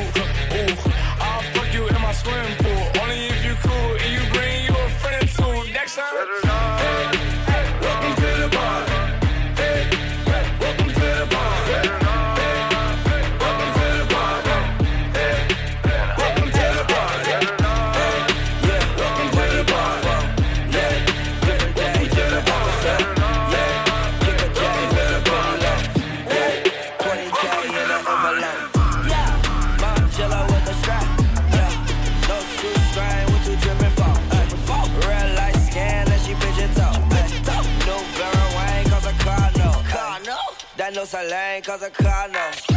Ooh, I'll fuck you in my swimming pool. Only if you cool and you green, you a friend too. Next time. Salane cause a car no.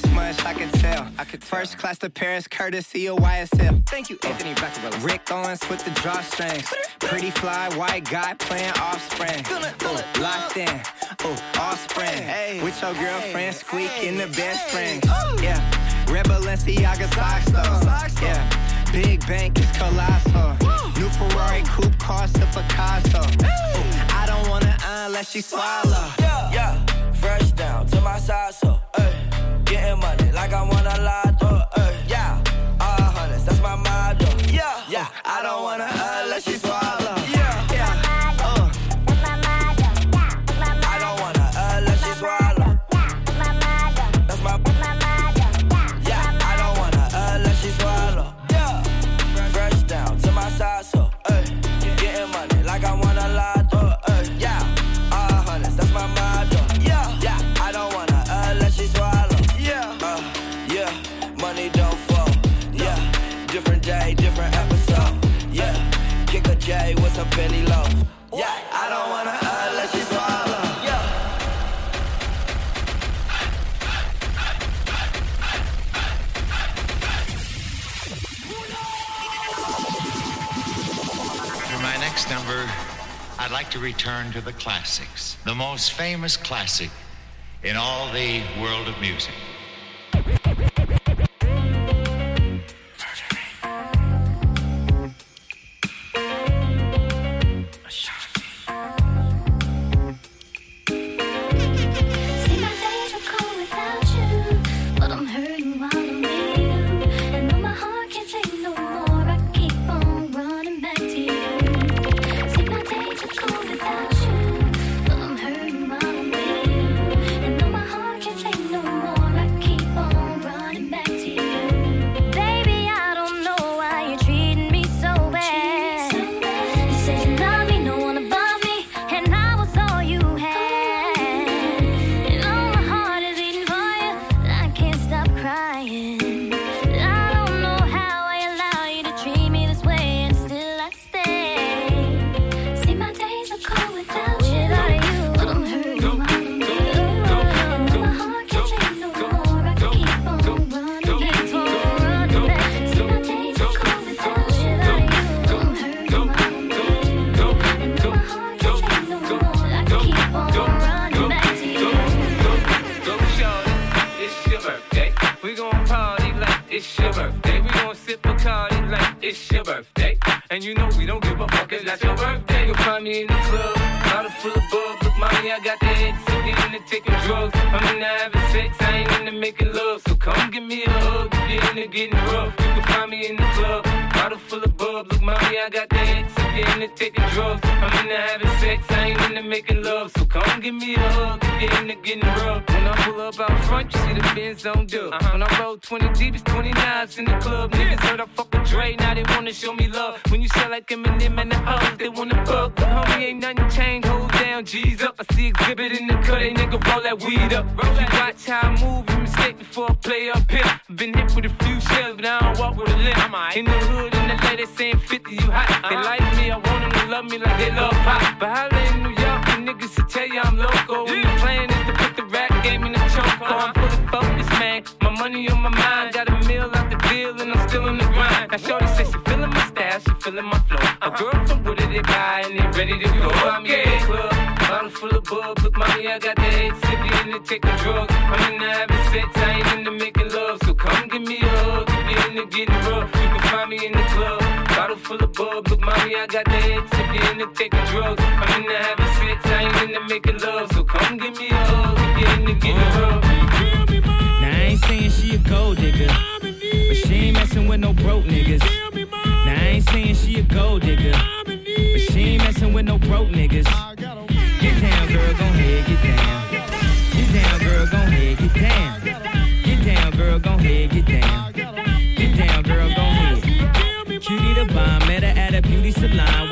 This much, I could tell. I could First class to Paris, courtesy of YSL. Thank you, Anthony Vaccarelli. Rick Owens with the drawstrings. Pretty fly, white guy playing offspring. Ooh, locked in, ooh, offspring. Hey, with your girlfriend, squeak in the best friend. Yeah, Red Balenciaga socks though. Yeah, big bank is colossal. New Ferrari coupe cost a Picasso. Ooh, I don't wanna unless she swallow. Yeah, yeah. Fresh down to my side so. Money. Like I want a return to the classics, the most famous classic in all the world of music. Show me love. When you sell like Eminem and the hoes, they wanna fuck. But homie, ain't nothing changed, hold down, G's up. I see exhibit in the cut, they nigga roll that weed up. Roll that. Watch how I move, you mistake before I play up here. Been hit with a few shells, but I don't walk with a limp. In the hood, in the lady saying 50, you hot. They uh-huh. like me, I want them to love me like they love pop. But holla in New York, the niggas to tell you I'm loco. When the plan is to put the rap game in the choke. I'm fully focused, man. My money on my mind, feeling my flow. A girl from Wooded, they buy, and they ready to go. I'm in the club, bottle full of bub. Look, mommy, I got the head in the taking drugs. I'm in the having sex, I ain't into making love. So come give me a hug, get in the getting rough. You can find me in the club, bottle full of bub. Look, mommy, I got the head in the taking drugs. I'm in the having sex, I ain't into making love. So come give me a hug, get in the getting rough. Now I ain't saying she a gold digger, but she ain't messing with no broke niggas. Saying she a gold digger, but she ain't messing with no broke niggas. Get down, girl, gon' ahead, get down. Get down, girl, gon' ahead, get down. Get down, girl, gon' ahead, get down.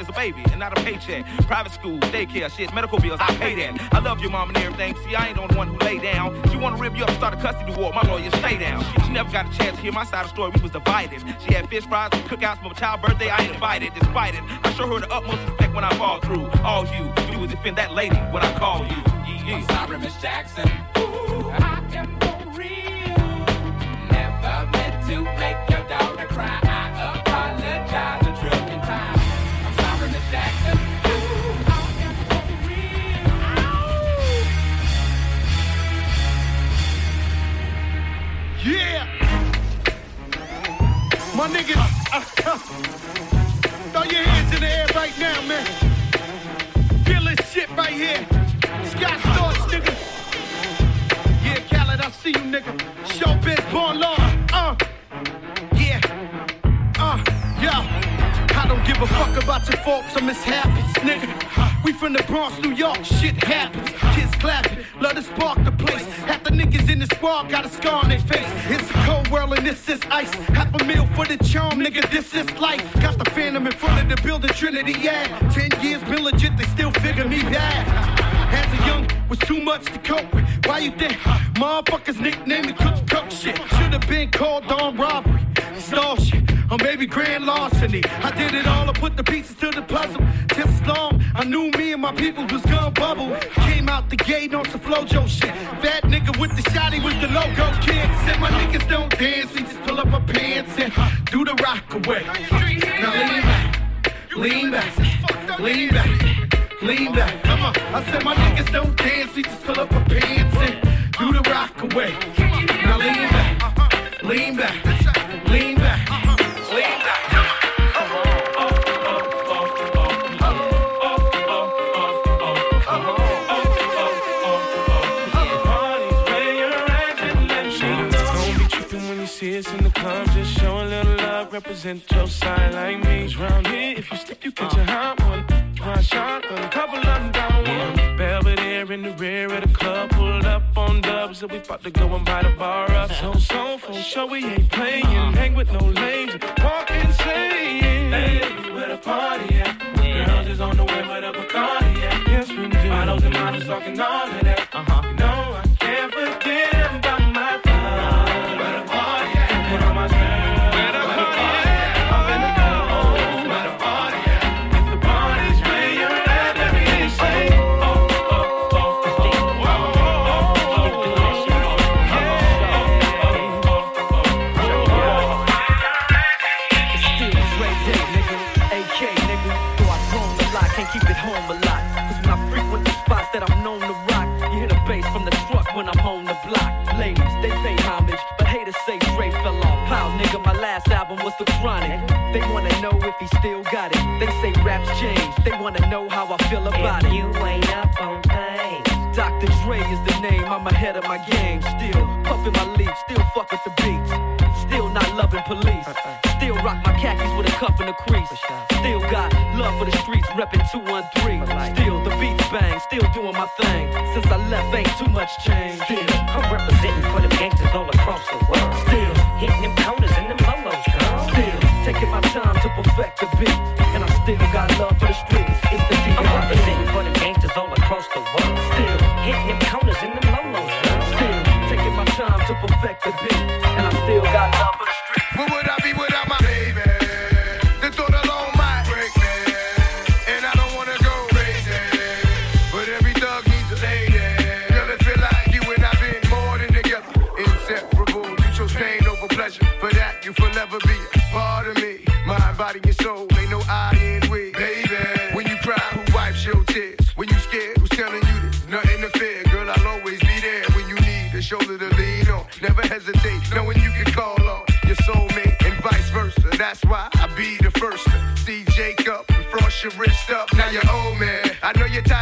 Is a baby and not a paycheck. Private school, daycare, shit, medical bills, I pay that. I love your mom and everything. See, I ain't the only one who lay down. She wanna rip you up, start a custody war. My lawyer, stay down. She never got a chance to hear my side of the story. We was divided. She had fish fries cookouts for my child's birthday. I ain't invited, despite it. I show her the utmost respect when I fall through. All you, you would defend that lady when I call you. Yeah, yeah. I'm sorry, Miss Jackson. Trinity, yeah. Ten years been legit, they still figure me bad. As a young, was too much to cope with. Why you think motherfuckers nickname me cook cook shit? Should've been called on robbery, stall shit, or maybe grand larceny. I did it all, I put the pieces to the puzzle. Just as long, I knew me and my people was gonna bubble. Came out the gate on some Flo-Jo shit. Fat nigga with the shotty was the logo kid. Said my niggas don't dance, they just pull up my pants and do the rock away. I said my niggas don't dance, they just pull up my pants and do the rock away. Now lean back, lean back, lean back, see us in the club. Just show a little love, represent your side like me. round here, if you slip, you catch a hot one. One shot, a couple of them down one. Belvedere in the rear of the club, pulled up on dubs, and we about to go and buy the bar up. So, so, for sure, we ain't playing. Hang with no lames, walk insane. Hey, where the party at? Girls is on the way, where the Bacardi? Yes, we do. Bottles and models talking all of that. Uh-huh. Say change, they wanna know how I feel about it. You ain't up on things. Dr. Dre is the name, I'm ahead of my game. Still puffin' my leaf, still fuck with the beats. Still not loving police. Still rock my khakis with a cuff and a crease. Still got love for the streets, reppin' 213. Still the beats bang, still doing my thing. Since I left, ain't too much change. Still,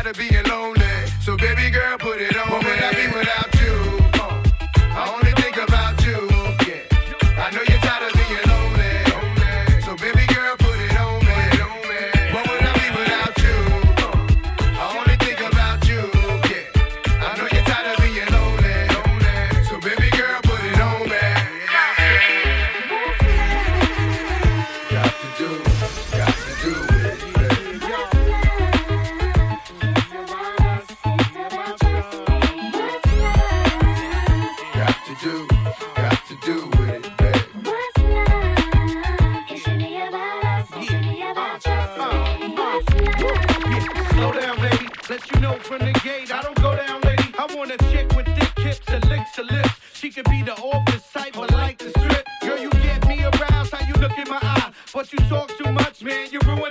tired of being lonely, so baby girl, put it on. Want a chick with thick hips and licks her lips. She could be the office type, but like the strip. Girl, you get me aroused, how you look in my eye. But you talk too much, man, you're ruining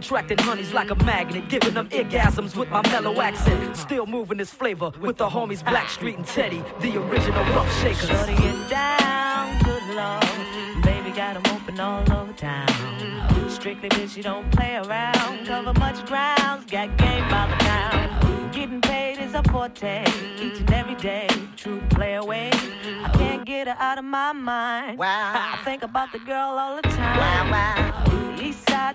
Attracting honeys like a magnet, giving them orgasms with my mellow accent. Still moving this flavor with the homies Blackstreet and Teddy, the original rough shakers. Shutting it down, good lord. Baby got 'em open all over town. Strictly bitch, you don't play around. Cover much grounds, got game by the town. Getting paid is a forte, each and every day. True play away. I can't get her out of my mind. Wow. I think about the girl all the time. Wow, wow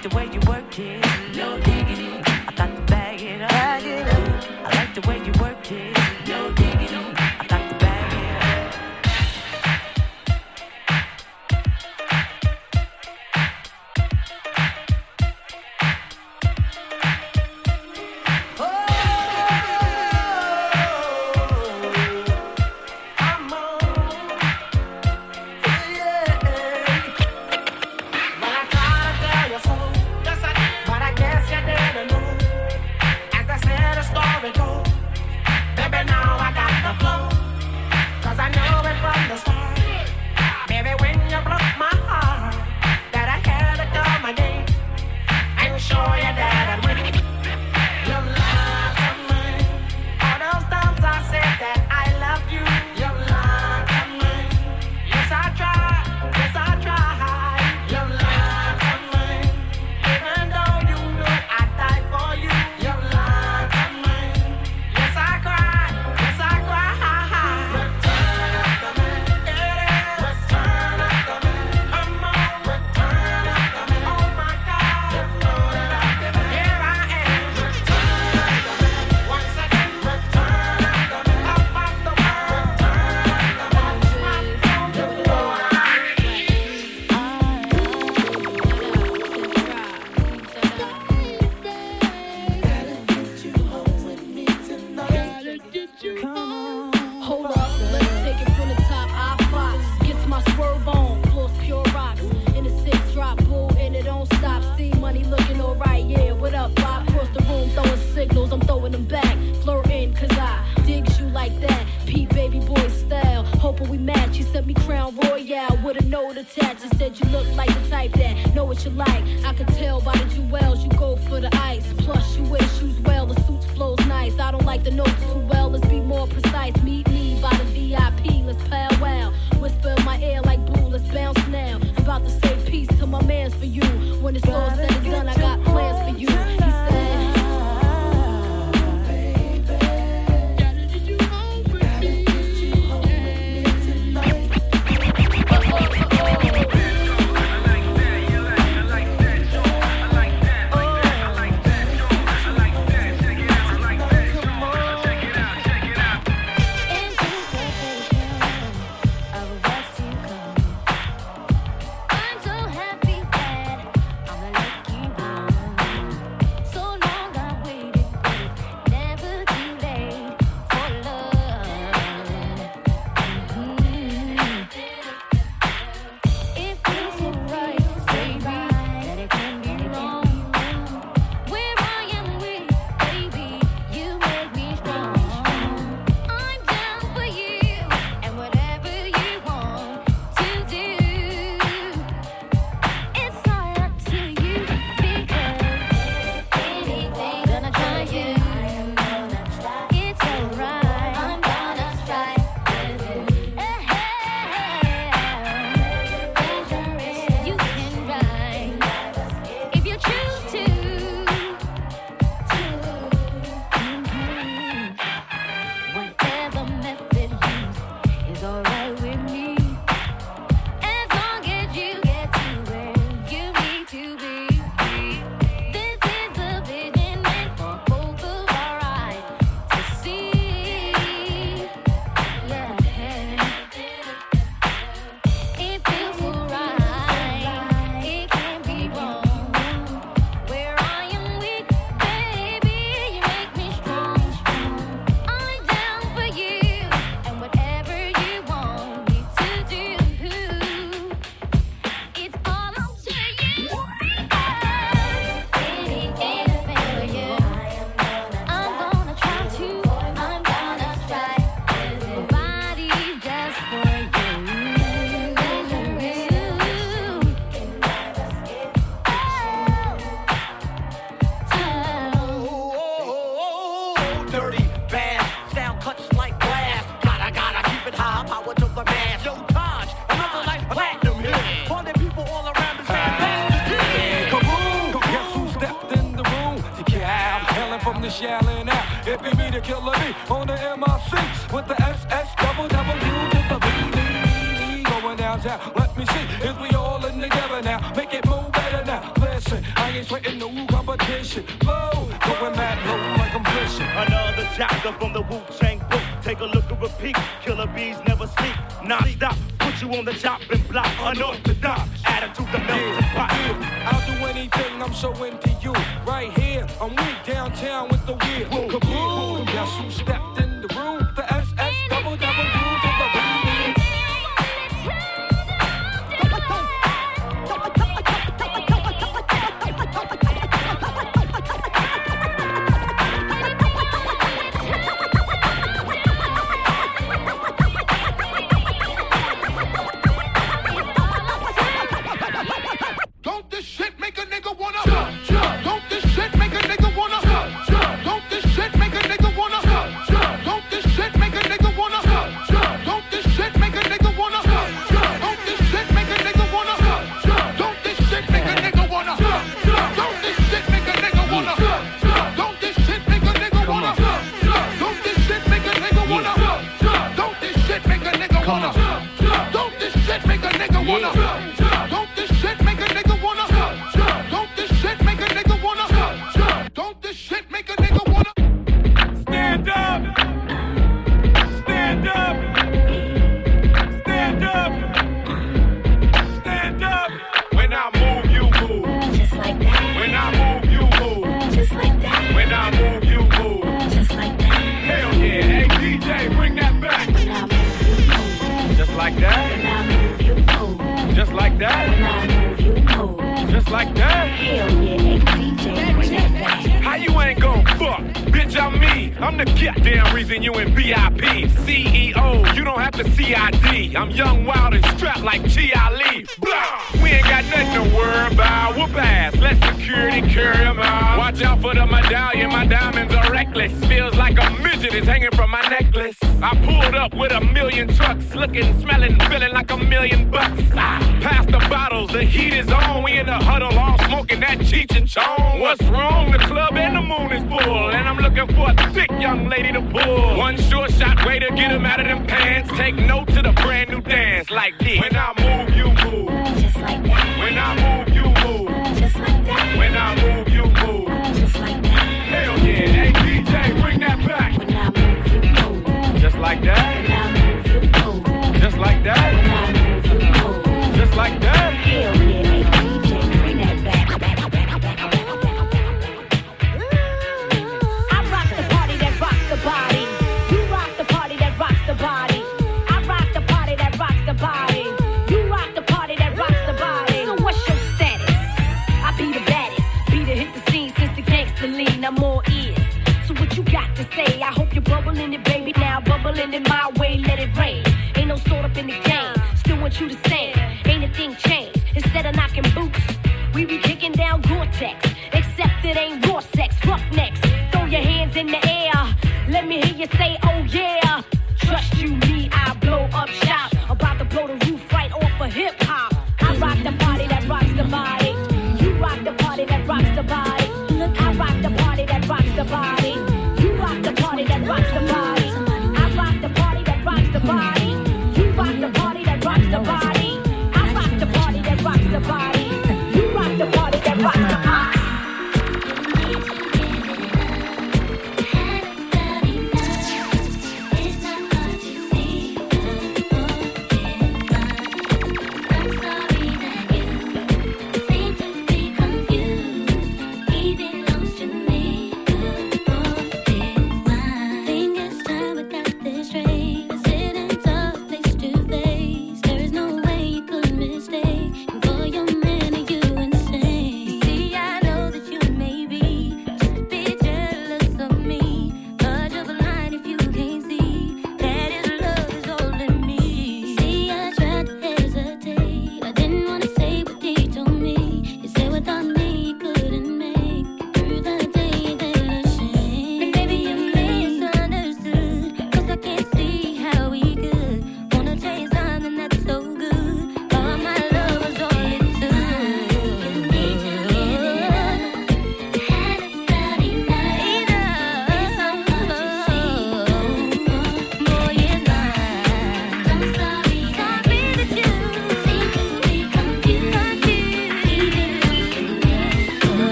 like the way you work it. No diggity. I got to bag it up. Bag it up. I like the way you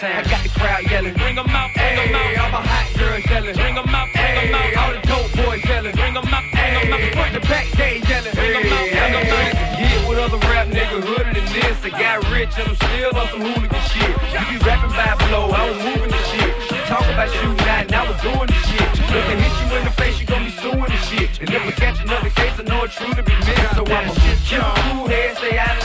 town. I got the crowd yelling. Bring them out, bring them out. All my hot girls yelling. Bring them out, bring them out. All the dope boys yelling. Bring them out, bring them out. Front the back, they yelling. Bring them out, bring them out. Get with other rap nigga hooded than this. I got rich and I'm still on some hooligan shit. You be rapping by flow, I was moving the shit. Talk about you not, and I was doing the shit. Look, I hit you in the face, you gon' be suing the shit. And if we catch another case, I know it's true to be missed. So I'ma get your cool head, stay out of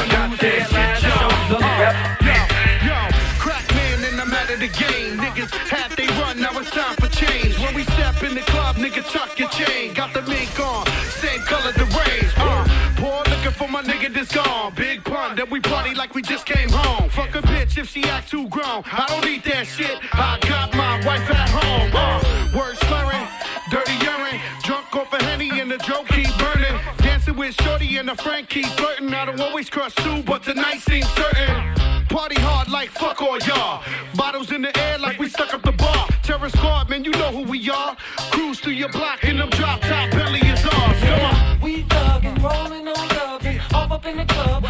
nigga tuck your chain. Got the mink on, same color the rain. Uh, poor looking for my nigga that's gone. Big pun that we party like we just came home. Fuck a bitch if she act too grown. I don't need that shit. I got my wife at home. Uh, word slurring, dirty urine, drunk off a of henny and the joke keep burning. Dancing with Shorty and the friend keep flirting. I don't always cross two, but tonight seems certain. Party hard like fuck all y'all. Bottles in the air like we stuck a man, you know who we are. Cruise through your block and them drop top belly is ours. Come on. We thuggin', rollin' on off up in the club.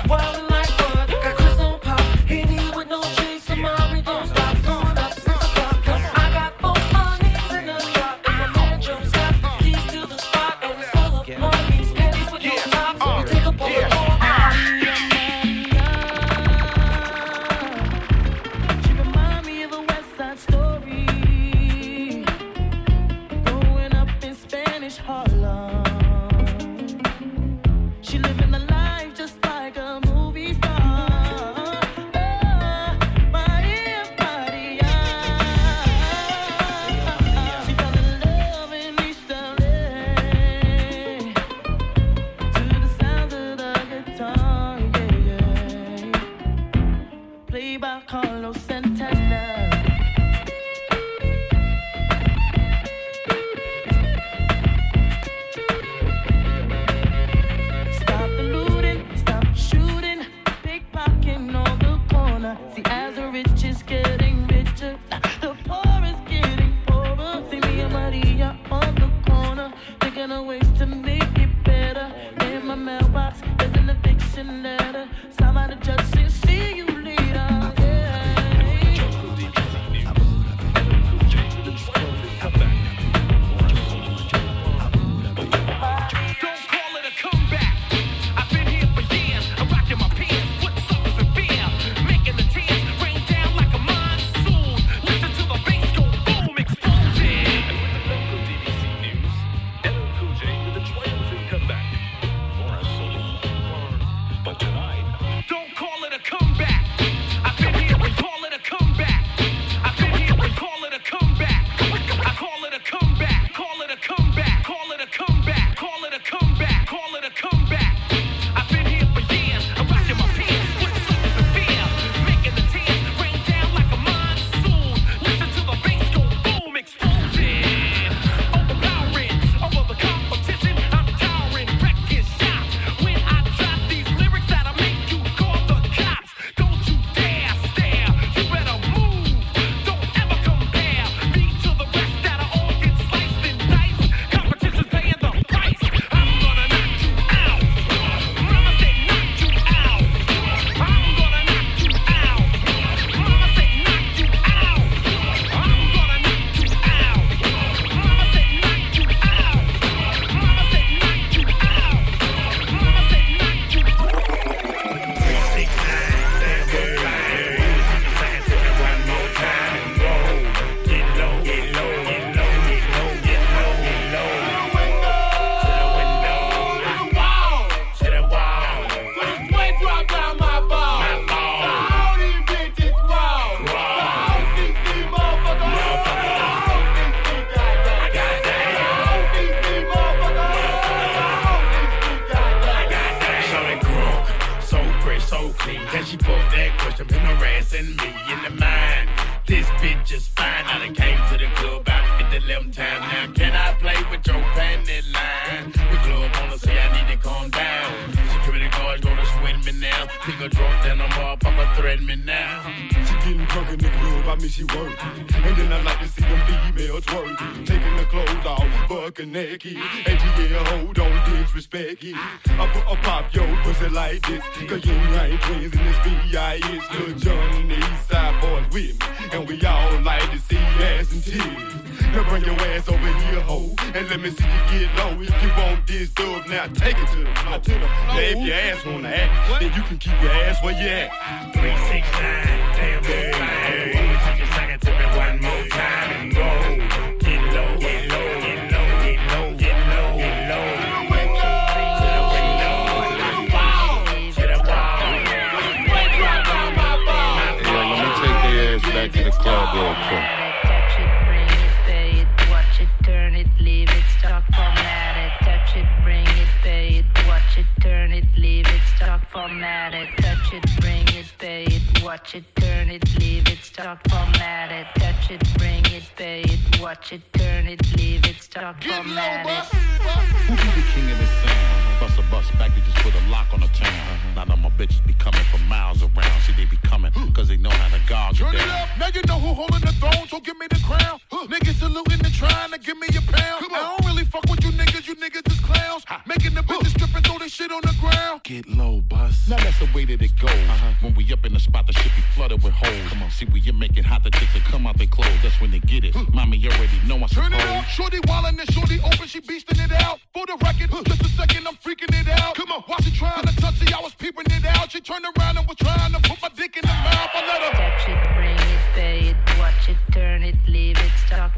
saluting and trying to give me a pound. I don't really fuck with you niggas, you niggas just clowns. Ha. Making the bitches strip and throw this shit on the ground. Get low, bus. Now that's the way that it goes. Uh-huh. When we up in the spot, the shit be flooded with holes. Come on, see when you make it hot, the chicks that come out they clothes. That's when they get it. Huh. Mommy already know I Turn suppose. it up, shorty wildin' and shorty open, she beastin' it out. For the record, huh. just a second, I'm freaking it out. Come on, while she trying to touch it, I was peeping it out. She turned around and was trying to put my dick in the mouth. I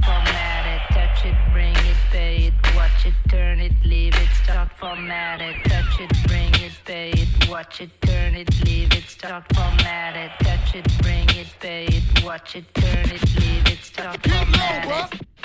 format it, touch it, bring it, pay it, watch it, turn it, leave it, start format it, touch it, bring it, pay it, watch it, turn it, leave it, start format it, touch it, bring it, pay it, watch it, turn it, leave it, start format it.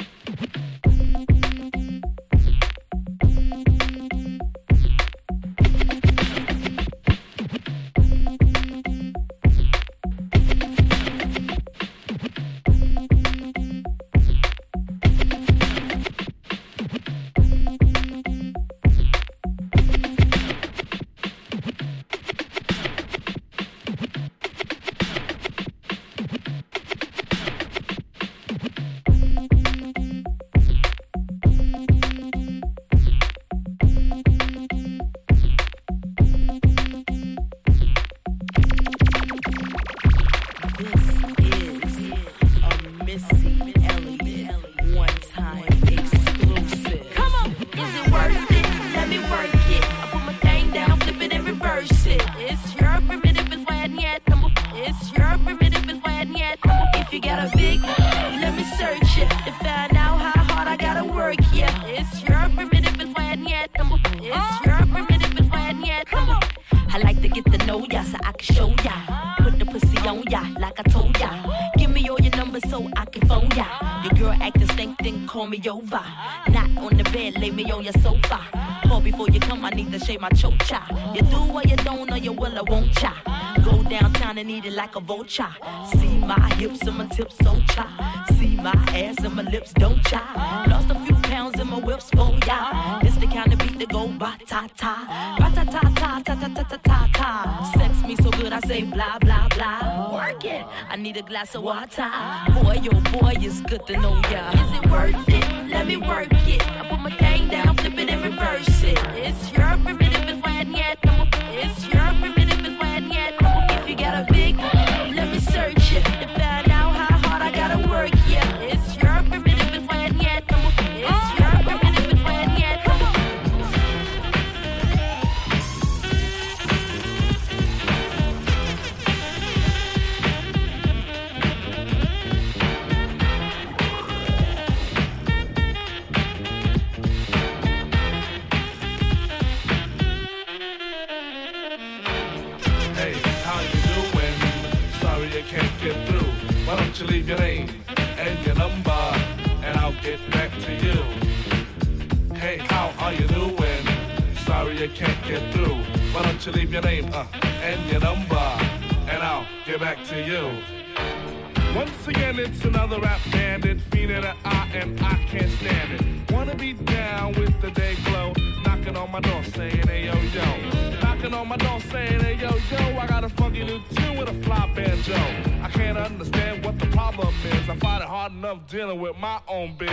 glass of water. Boy, yo, oh boy, it's good to know ya. Another rap bandit, feeding an eye, and I can't stand it. Wanna be down with the day glow, knocking on my door saying, hey yo yo. Knocking on my door saying, hey yo yo, I got a funky new tune with a fly banjo. I can't understand what the problem is. I find it hard enough dealing with my own biz.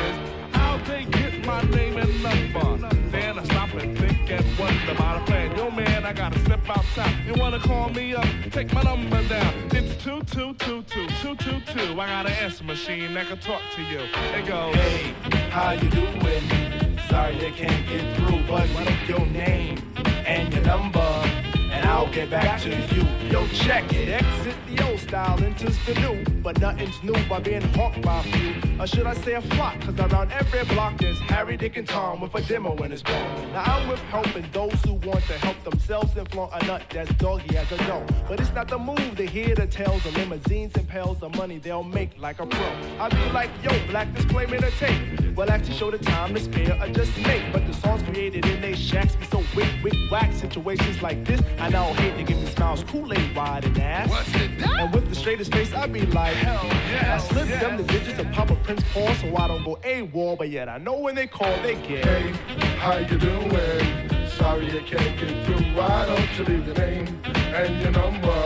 How'd they get my name and number? Then I stop and think and wonder about a plan. Yo man, I gotta step outside. You wanna call me up? Take my number down. Two two two two two two two. I got an answer machine that can talk to you. It goes. Hey, how you doing? Sorry they can't get through, but leave your name and your number, and I'll get back to you. Yo, check it. Exit the old style, enters the new. But nothing's new by being hawked by a few. Or should I say a flock? Cause around every block there's Harry, Dick, and Tom with a demo in his ball. Now I'm with helping those who want to help themselves and flaunt a nut that's doggy as a dough. But it's not the move to hear the tales of limousines and pails of money they'll make like a pro. I be like, yo, black disclaimer to tape. Well, actually show the time to spare or just make. But the songs created in they shacks be so wick, wick, whack. Situations like this, I now hate to give me smiles Kool-Aid wide and ass. What's it? And with the straightest face, I be like, hell yeah. I slip them the digits of Papa Prince Paul so I don't go AWOL, but yet I know when they call, they get. Hey, how you doing? Sorry I can't get through. Why don't you leave your name and your number,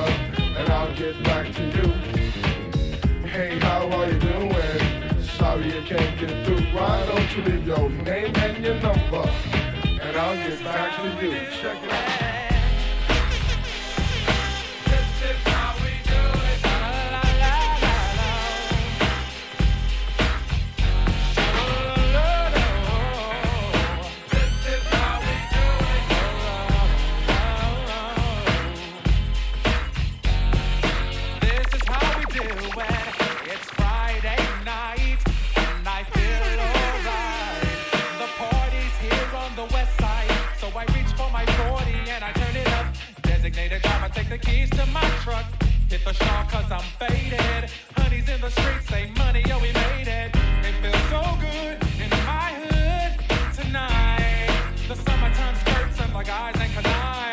and I'll get back to you. Hey, how are you doing? Sorry I can't get through. Why don't you leave your name and your number, and I'll get back to you. Check it out. The keys to my truck. Hit the shawl cause I'm faded. Honey's in the streets, say money, yo, we made it. It feels so good in my hood tonight. The summertime skirts and the guys ain't canine.